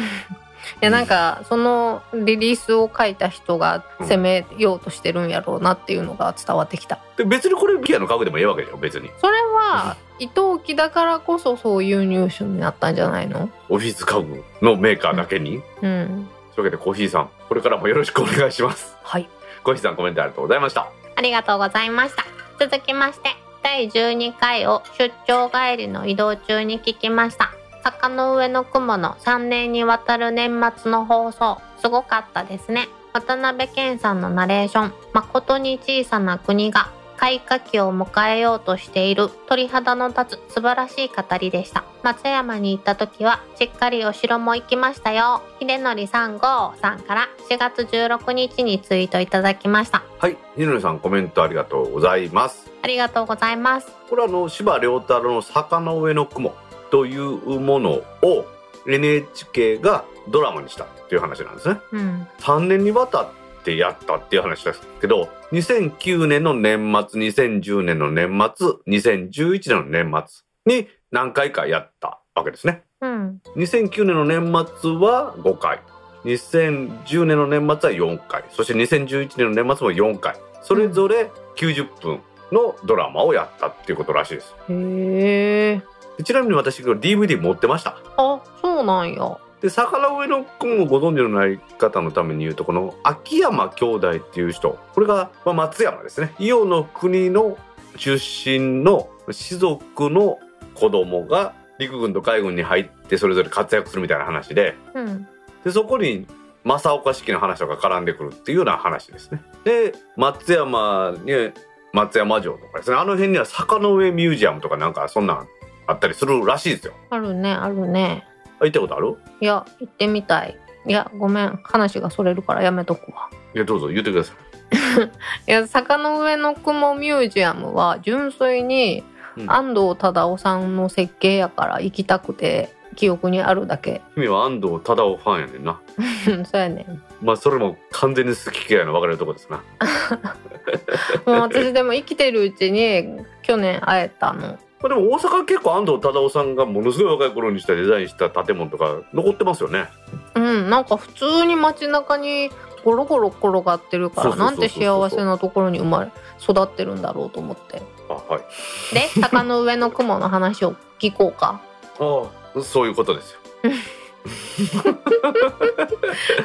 やなんかそのリリースを書いた人が攻めようとしてるんやろうなっていうのが伝わってきた。で別にこれギアの家具でもいいわけじゃん別に。それは伊藤木だからこそそういう入手になったんじゃないの？オフィス家具のメーカーだけに、といううんわけでコーヒーさんこれからもよろしくお願いします。はい。コーヒーさんコメントありがとうございました。ありがとうございました。続きまして第12回を出張帰りの移動中に聞きました坂の上の雲の3年にわたる年末の放送。すごかったですね。渡辺謙さんのナレーション。誠に小さな国が開花期を迎えようとしている。鳥肌の立つ素晴らしい語りでした。松山に行った時はしっかりお城も行きましたよ。秀則3号さんから4月16日にツイートいただきました。はい。ひろりさんコメントありがとうございます。ありがとうございます。これはあの柴良太郎の「坂の上の雲」というものを NHK がドラマにしたっていう話なんですね。うん。3年にわたってやったっていう話ですけど2009年の年末2010年の年末2011年の年末に何回かやったわけですね。うん。2009年の年末は5回。2010年の年末は4回。そして2011年の年末も4回。それぞれ90分のドラマをやったっていうことらしいです。へえでちなみに私 DVD 持ってました。あそうなんや。で坂の上の君をご存知のない方のために言うとこの秋山兄弟っていう人これが、まあ、松山ですね。伊予の国の出身の士族の子供が陸軍と海軍に入ってそれぞれ活躍するみたいな話でうん。でそこに正岡式の話とか絡んでくるっていうような話ですね。で松山に松山城とかですね。あの辺には坂の上ミュージアムとかなんかそんなんあったりするらしいですよ。あるねあるね。あ行ったことある？いや行ってみたい。いやごめん。話がそれるからやめとくわ。いやどうぞ言ってください。いや坂の上の雲ミュージアムは純粋にうん。安藤忠雄さんの設計やから行きたくて記憶にあるだけ。君は安藤忠雄ファンやねんな。う んそうやねん。まあそれも完全に好き嫌いの分かれるとこですな。もう私でも生きてるうちに去年会えたのまあ、でも大阪結構安藤忠雄さんがものすごい若い頃にしたデザインした建物とか残ってますよね。うんなんか普通に街中にゴロゴロ転がってるからなんて幸せなところに生まれ育ってるんだろうと思ってあはい。で坂の上の雲の話を聞こうか ああそういうことですよ。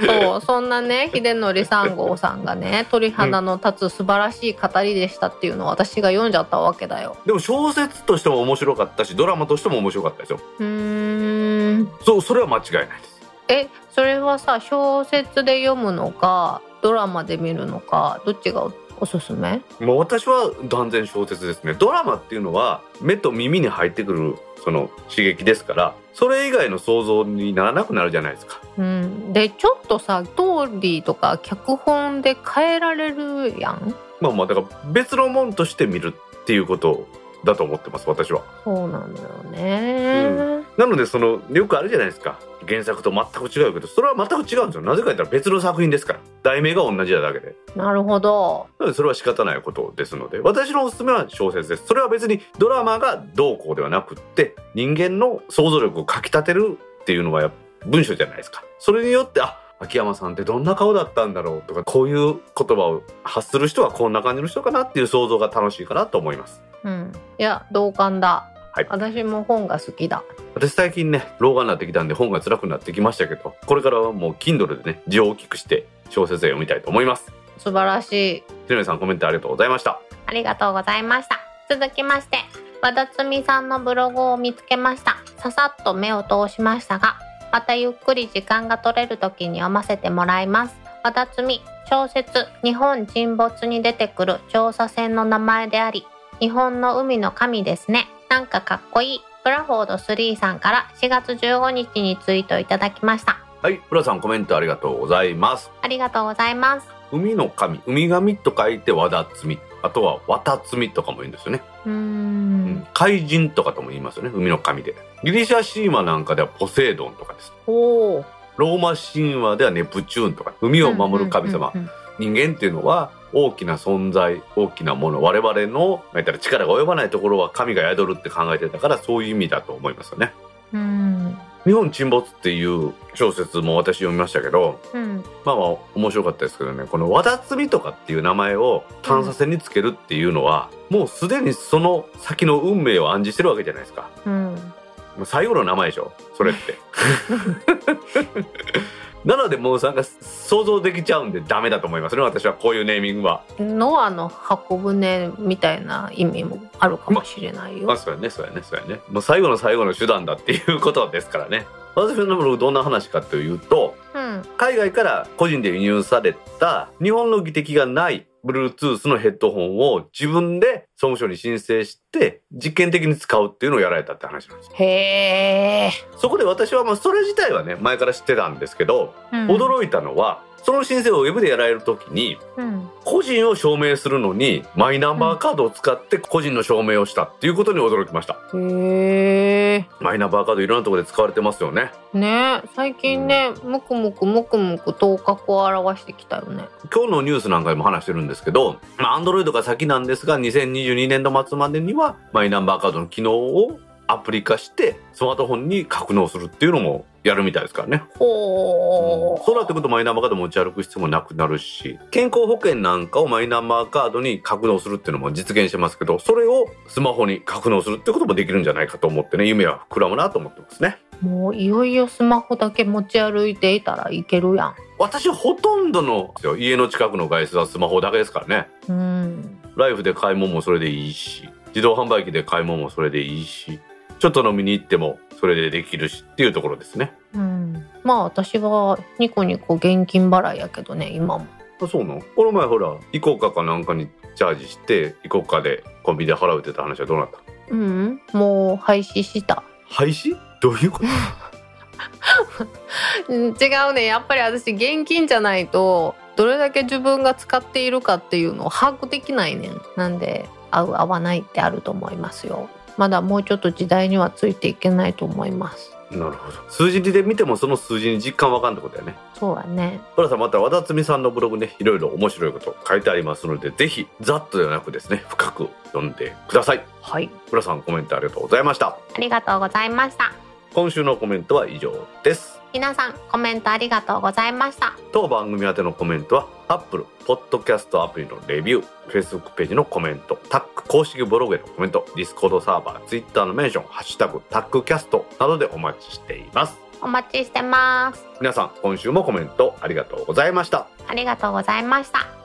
そうそんなね秀則3号さんがね鳥肌の立つ素晴らしい語りでしたっていうのを私が読んじゃったわけだよでも小説としても面白かったしドラマとしても面白かったですよ。うーんそうそれは間違いないです。えそれはさ小説で読むのかドラマで見るのかどっちがおおすすめ？もう私は断然小説ですねドラマっていうのは目と耳に入ってくるその刺激ですからそれ以外の想像にならなくなるじゃないですか。うん。でちょっとさストーリーとか脚本で変えられるやん？まあまあだから別のもんとして見るっていうことだと思ってます私は。そうなんだよね、なのでそのよくあるじゃないですか。原作と全く違うけどそれは全く違うんですよ。なぜか言ったら別の作品ですから。題名が同じなだけで。なるほど。なのでそれは仕方ないことですので私のおすすめは小説です。それは別にドラマがどうこうではなくって人間の想像力をかきたてるっていうのがやっぱ文章じゃないですか。それによってあ秋山さんってどんな顔だったんだろうとかこういう言葉を発する人はこんな感じの人かなっていう想像が楽しいかなと思いますうん。いや同感だ、はい。私も本が好きだ。私最近ね老眼になってきたんで本が辛くなってきましたけどこれからはもう Kindle でね字を大きくして小説を読みたいと思います。素晴らしい。ひろみさんコメントありがとうございました。ありがとうございました。続きまして和田つみさんのブログを見つけました。ささっと目を通しましたがまたゆっくり時間が取れる時に読ませてもらいます。和田つみ小説日本沈没に出てくる調査船の名前であり日本の海の神ですね。なんかかっこいい。ブラフォード3さんから4月15日にツイートいただきました。はい、浦さんコメントありがとうございます。ありがとうございます。海の神、海神と書いて和田摘み、あとは綿摘みとかも言うんですよね。うん。ん、怪人とかとも言いますよね、海の神で。ギリシャ神話なんかではポセイドンとかです。おおローマ神話ではネプチューンとか、海を守る神様。人間っていうのは大きな存在、大きなもの、我々の、言ったら力が及ばないところは神が宿るって考えてたから、そういう意味だと思いますよね。うん。日本沈没っていう小説も私読みましたけど、うん。まあまあ面白かったですけどね。この和田摘みとかっていう名前を探査線につけるっていうのは、もうすでにその先の運命を暗示してるわけじゃないですか。うん。最後の名前でしょそれって なのでもうなんか想像できちゃうんでダメだと思いますね私は。こういうネーミングは。ノアの箱舟みたいな意味もあるかもしれないよ、まあそうやねそうやねそうやね。もう最後の最後の手段だっていうことですからね。私のどんな話かというとうん。海外から個人で輸入された日本の技的がない Bluetooth のヘッドホンを自分で総務省に申請して実験的に使うっていうのをやられたって話なんですよ。へえ、そこで私はまあそれ自体はね前から知ってたんですけど、うん、驚いたのはその申請をウェブでやられる時にうん。個人を証明するのにマイナンバーカードを使って個人の証明をしたっていうことに驚きました。へえマイナンバーカードいろんなところで使われてますよね。ね最近ねムクムクムクムク頭角を表してきたよね。今日のニュースなんかでも話してるんですけど、まあ、アンドロイドが先なんですが、2022年度末までには、マイナンバーカードの機能をアプリ化して、スマートフォンに格納するっていうのもやるみたいですからね。ほそうなってくるとマイナンバーカード持ち歩く必要もなくなるし、健康保険なんかをマイナンバーカードに格納するっていうのも実現してますけど、それをスマホに格納するってこともできるんじゃないかと思ってね、夢は膨らむなと思ってますね。もういよいよスマホだけ持ち歩いていたらいけるやん私ほとんどの家の近くの外出はスマホだけですからね。うんライフで買い物もそれでいいし、自動販売機で買い物もそれでいいし、ちょっと飲みに行ってもそれでできるしっていうところですね。うん。まあ私はニコニコ現金払いやけどね今も。あそうなの？この前ほら、イコカかなんかにチャージして、イコカでコンビニで払うってた話はどうなった？うん。もう廃止した。廃止？どういうこと？うん。違うね。やっぱり私現金じゃないとどれだけ自分が使っているかっていうのを把握できないねん。なんで合う合わないってあると思いますよまだもうちょっと時代にはついていけないと思いますなるほど。数字で見てもその数字に実感わかんってことだよね。そうやねほらさんまた和田摘みさんのブログね、いろいろ面白いこと書いてありますので、ぜひ、ざっとではなくですね、深く読んでください。はい浦さんコメントありがとうございました。ありがとうございました今週のコメントは以上です。皆さんコメントありがとうございました。当番組宛てのコメントは Apple Podcast アプリのレビュー Facebook ページのコメントタック公式ブログへのコメント Discord サーバー Twitter のメンション「ハッシュタグタックキャスト」などでお待ちしています。お待ちしてます。皆さん今週もコメントありがとうございました。ありがとうございました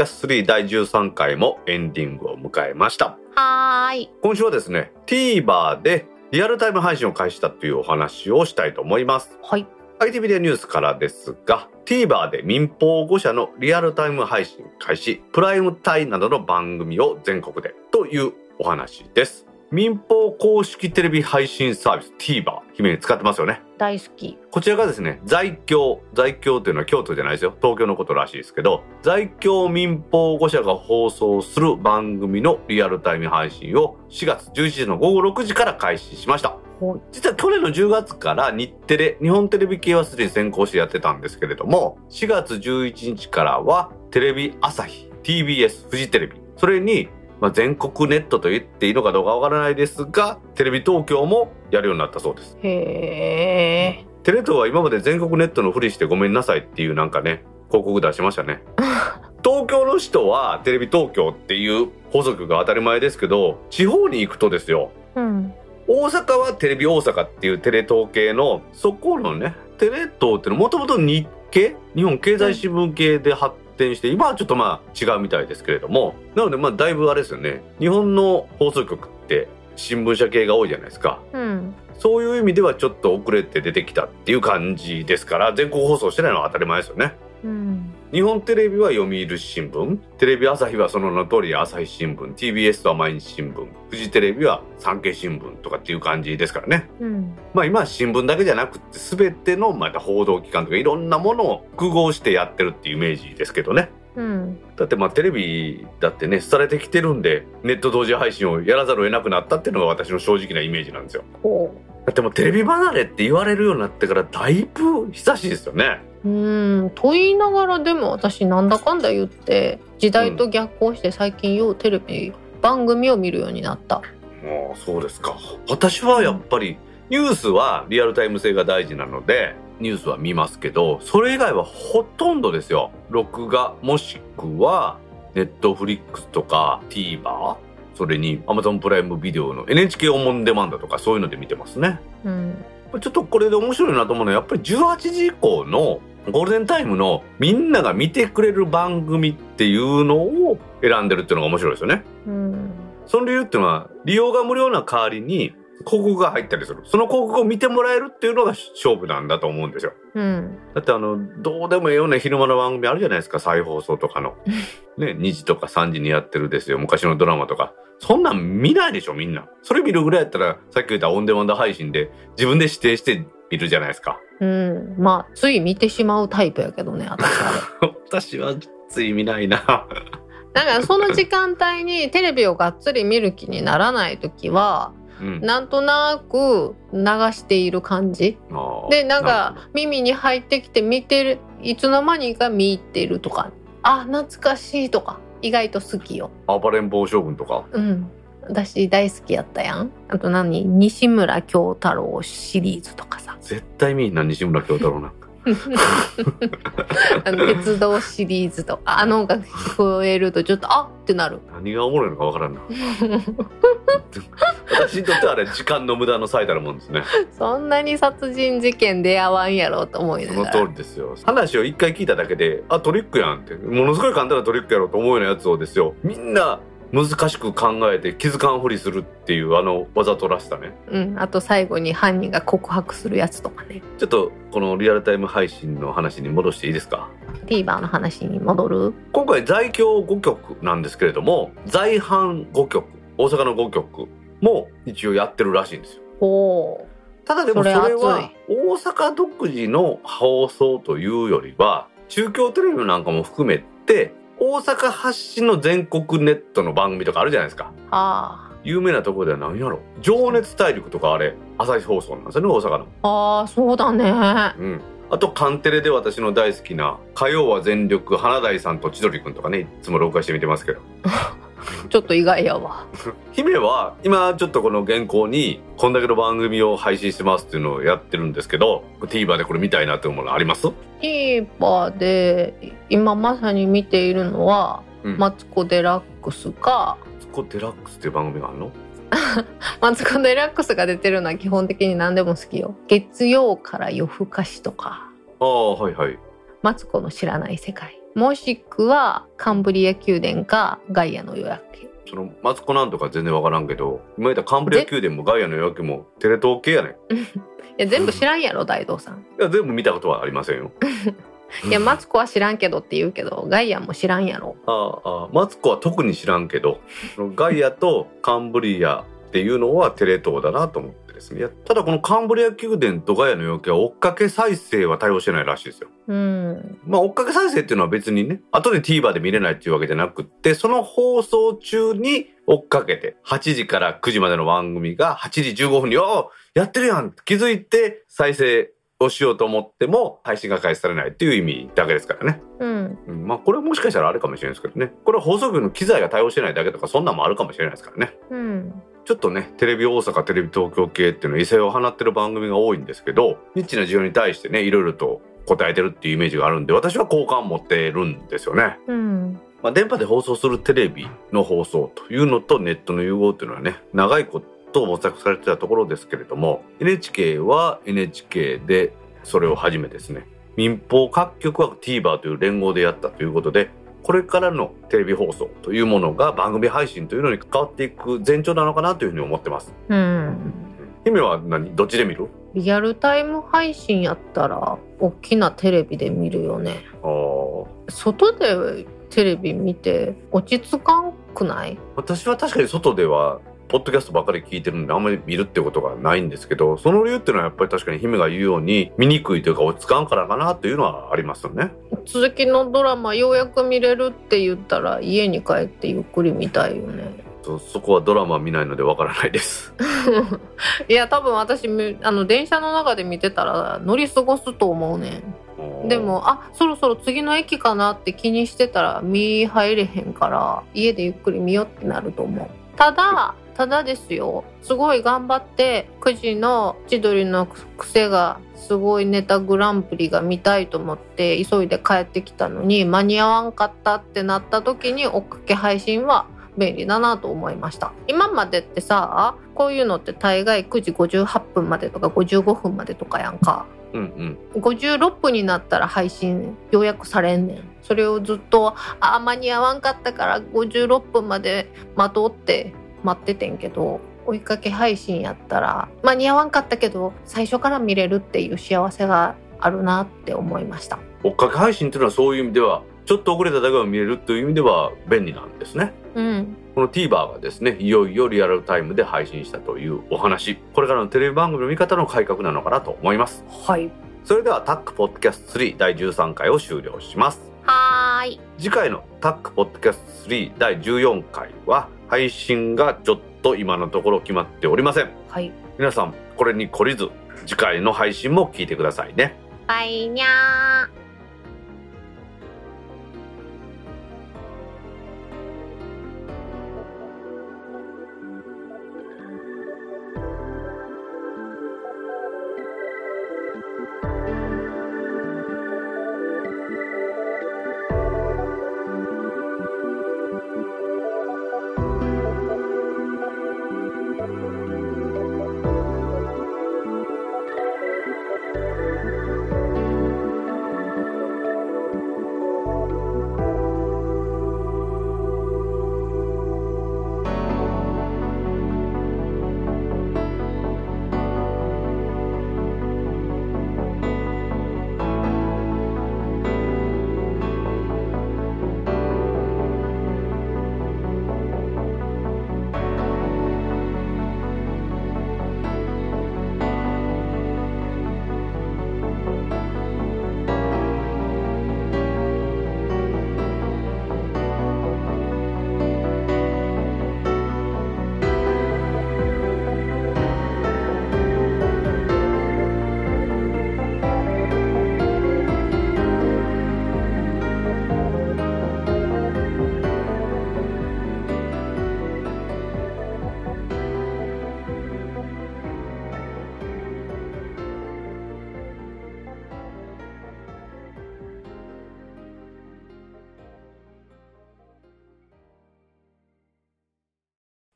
キャスト3第13回もエンディングを迎えました。はーい。今週はですね TVer でリアルタイム配信を開始したというお話をしたいと思います。はい。IT ビデオニュースからですが TVer で民放5社のリアルタイム配信開始プライムタイなどの番組を全国でというお話です民放公式テレビ配信サービス TVer 姫に使ってますよね。大好き。こちらがですね在京在京というのは京都じゃないですよ。東京のことらしいですけど在京民放5社が放送する番組のリアルタイム配信を4月11日の午後6時から開始しました。ほ実は去年の10月から日テレ日本テレビ系はすでに先行してやってたんですけれども4月11日からはテレビ朝日 TBS フジテレビ。それに、まあ、全国ネットと言っていいのかどうかわからないですがテレビ東京もやるようになったそうですい。へえ。テレ東は今まで全国ネットのふりしてごめんなさいっていうなんかね広告出しましたね 東京の人はテレビ東京っていう法則が当たり前ですけど地方に行くとですようん。大阪はテレビ大阪っていうテレ東系のそこのねテレ東っていうのもともと日経日本経済新聞系で発展して、今はちょっとまあ違うみたいですけれどもなのでまあだいぶあれですよね。日本の放送局って新聞社系が多いじゃないですか。うん。そういう意味ではちょっと遅れて出てきたっていう感じですから全国放送してないのは当たり前ですよねうん。日本テレビは読売新聞。テレビ朝日はその名の通り朝日新聞。TBS は毎日新聞。フジテレビは産経新聞とかっていう感じですからね。うん。まあ今は新聞だけじゃなくって全てのまた報道機関とかいろんなものを複合してやってるっていうイメージですけどね。うん。だってまあテレビだってね廃れてきてるんでネット同時配信をやらざるを得なくなったっていうのが私の正直なイメージなんですよ。ほだってもうテレビ離れって言われるようになってからだいぶ久しいですよねう。うん。と言いながらでも私なんだかんだ言って時代と逆行して最近ようテレビ番組を見るようになった。もうそうですか私はやっぱりニュースはリアルタイム性が大事なのでニュースは見ますけどそれ以外はほとんどですよ録画もしくはネットフリックスとか TVer それに Amazon プライムビデオの NHK オンデマンドとかそういうので見てますねうん。ちょっとこれで面白いなと思うのはやっぱり18時以降のゴールデンタイムのみんなが見てくれる番組っていうのを選んでるっていうのが面白いですよねうん。その理由っていうのは、利用が無料な代わりに広告が入ったりする。その広告を見てもらえるっていうのが勝負なんだと思うんですよ。うん。だってあの、どうでもええような昼間の番組あるじゃないですか、再放送とかの。ね、2時とか3時にやってるですよ、昔のドラマとか。そんなん見ないでしょ、みんな。それ見るぐらいやったら、さっき言ったオンデマンド配信で自分で指定して見るじゃないですか。うん。まあ、つい見てしまうタイプやけどね、私あれ。私はつい見ないな。だからその時間帯にテレビをがっつり見る気にならない時は、うん。なんとなく流している感じ。で、なんるか耳に入ってきて見てる、いつの間にか見入ってるとか、あ、懐かしいとか、意外と好きよ。暴れん坊将軍とか。うん。私大好きやったやん。あと何？西村京太郎シリーズとかさ。絶対見んな、西村京太郎なんか。あの鉄道シリーズとか、あの音楽聞こえるとちょっと、あってなる。何がおもろいのかわからんな。私にとってはあれ時間の無駄の最たるもんですね。そんなに殺人事件出会わんやろと思いそのながら。通りですよ。話を一回聞いただけで、あ、トリックやんって、ものすごい簡単なトリックやろと思うようなやつをですよ。みんな難しく考えて気づかんふりするっていうあのわざとらしさね。うん。あと最後に犯人が告白するやつとかね。ちょっとこのリアルタイム配信の話に戻していいですか？TVer の話に戻る？今回在京5局なんですけれども、在阪5局、大阪の5局も一応やってるらしいんですよ。おただでもそれは大阪独自の放送というよりは中京テレビなんかも含めて大阪発信の全国ネットの番組とかあるじゃないですか。あ有名なところでは何やろ情熱大陸とかあれ朝日放送なんですよね大阪の。あ。ああ、そうだね。うん。あとカンテレで私の大好きな火曜は全力花大さんと千鳥くんとかねいつも録画して見てますけど ちょっと意外やわ。姫は今ちょっとこの原稿にこんだけの番組を配信してますっていうのをやってるんですけど TVer でこれ見たいなって思うのあります？TVer で今まさに見ているのは、うんマツコ・デラックスか、マツコ・デラックスっていう番組があるの？マツコ・デラックスが出てるのは基本的に何でも好きよ。月曜から夜更かしとか、ああはいはいマツコの知らない世界。もしくはカンブリア宮殿かガイアの夜明け。そのマツコなんとか全然わからんけど今言ったカンブリア宮殿もガイアの夜明けもテレ東系やねんい いや全部知らんやろ大道さん。や全部見たことはありませんよ いやマツコは知らんけどって言うけどガイアも知らんやろ。ああマツコは特に知らんけどガイアとカンブリアっていうのはテレ東だなと思ってでですねただこのカンブリア宮殿とガヤの夜明けは追っかけ再生は対応してないらしいですようんまあ追っかけ再生っていうのは別にね後で TVer で見れないっていうわけじゃなくってその放送中に追っかけて8時から9時までの番組が8時15分に「おやってるやん!」気づいて再生をしようと思っても配信が開始されないっていう意味だけですからね。うんうん、まあこれはもしかしたらあれかもしれないですけどね。これは放送局の機材が対応してないだけとかそんなんもあるかもしれないですからね。うんちょっとね、テレビ大阪、テレビ東京系っていうのは異性を放ってる番組が多いんですけど、ニッチな需要に対してね、いろいろと答えてるっていうイメージがあるんで、私は好感を持ってるんですよね。うんまあ、電波で放送するテレビの放送というのとネットの融合っていうのはね、長いこと模索されてたところですけれども、NHK は NHK でそれを始めですね、民放各局は TVer という連合でやったということで、これからのテレビ放送というものが番組配信というのに変わっていく前兆なのかなというふうに思ってます。うん。姫は何どっちで見る？リアルタイム配信やったら大きなテレビで見るよね。外でテレビ見て落ち着かんくない？私は確かに外ではポッドキャストばっかり聞いてるんであんまり見るってことがないんですけどその理由っていうのはやっぱり確かに姫が言うように見にくいというか落ち着かんからかなというのはありますよね。続きのドラマようやく見れるって言ったら家に帰ってゆっくり見たいよねそそこはドラマ見ないのでわからないです。いや多分私みあの電車の中で見てたら乗り過ごすと思うねんでもあそろそろ次の駅かなって気にしてたら見入れへんから家でゆっくり見ようってなると思うただただですよ。すごい頑張って9時の千鳥の癖がすごいネタグランプリが見たいと思って急いで帰ってきたのに間に合わんかったってなった時に追っかけ配信は便利だなと思いました。今までってさこういうのって大概9時58分までとか55分までとかやんか。うんうん。56分になったら配信予約されんねん。それをずっとあ間に合わんかったから56分まで待とうって待っててんけど追いかけ配信やったら間に合わんかったけど最初から見れるっていう幸せがあるなって思いました追っかけ配信っていうのはそういう意味ではちょっと遅れただけが見れるという意味では便利なんですね。うんこの TVer がですねいよいよリアルタイムで配信したというお話これからのテレビ番組の見方の改革なのかなと思います。はいそれではタックポッドキャスト3第13回を終了します。はーい次回のタックポッドキャスト3第14回は配信がちょっと今のところ決まっておりません。はい皆さんこれに懲りず次回の配信も聞いてくださいね。バイニャー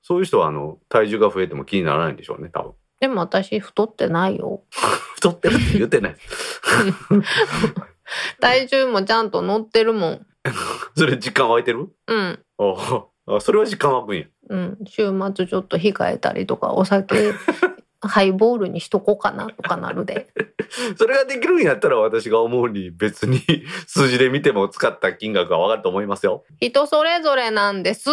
そういう人はあの体重が増えても気にならないんでしょうね多分。でも私太ってないよ 太ってるって言ってない。体重もちゃんと乗ってるもん それ実感湧いてる？うんああそれは実感湧くんや。うん、週末ちょっと控えたりとかお酒ハイボールにしとこうかなとかなるでそれができるんやったら私が思うに別に数字で見ても使った金額がわかると思いますよ。人それぞれなんです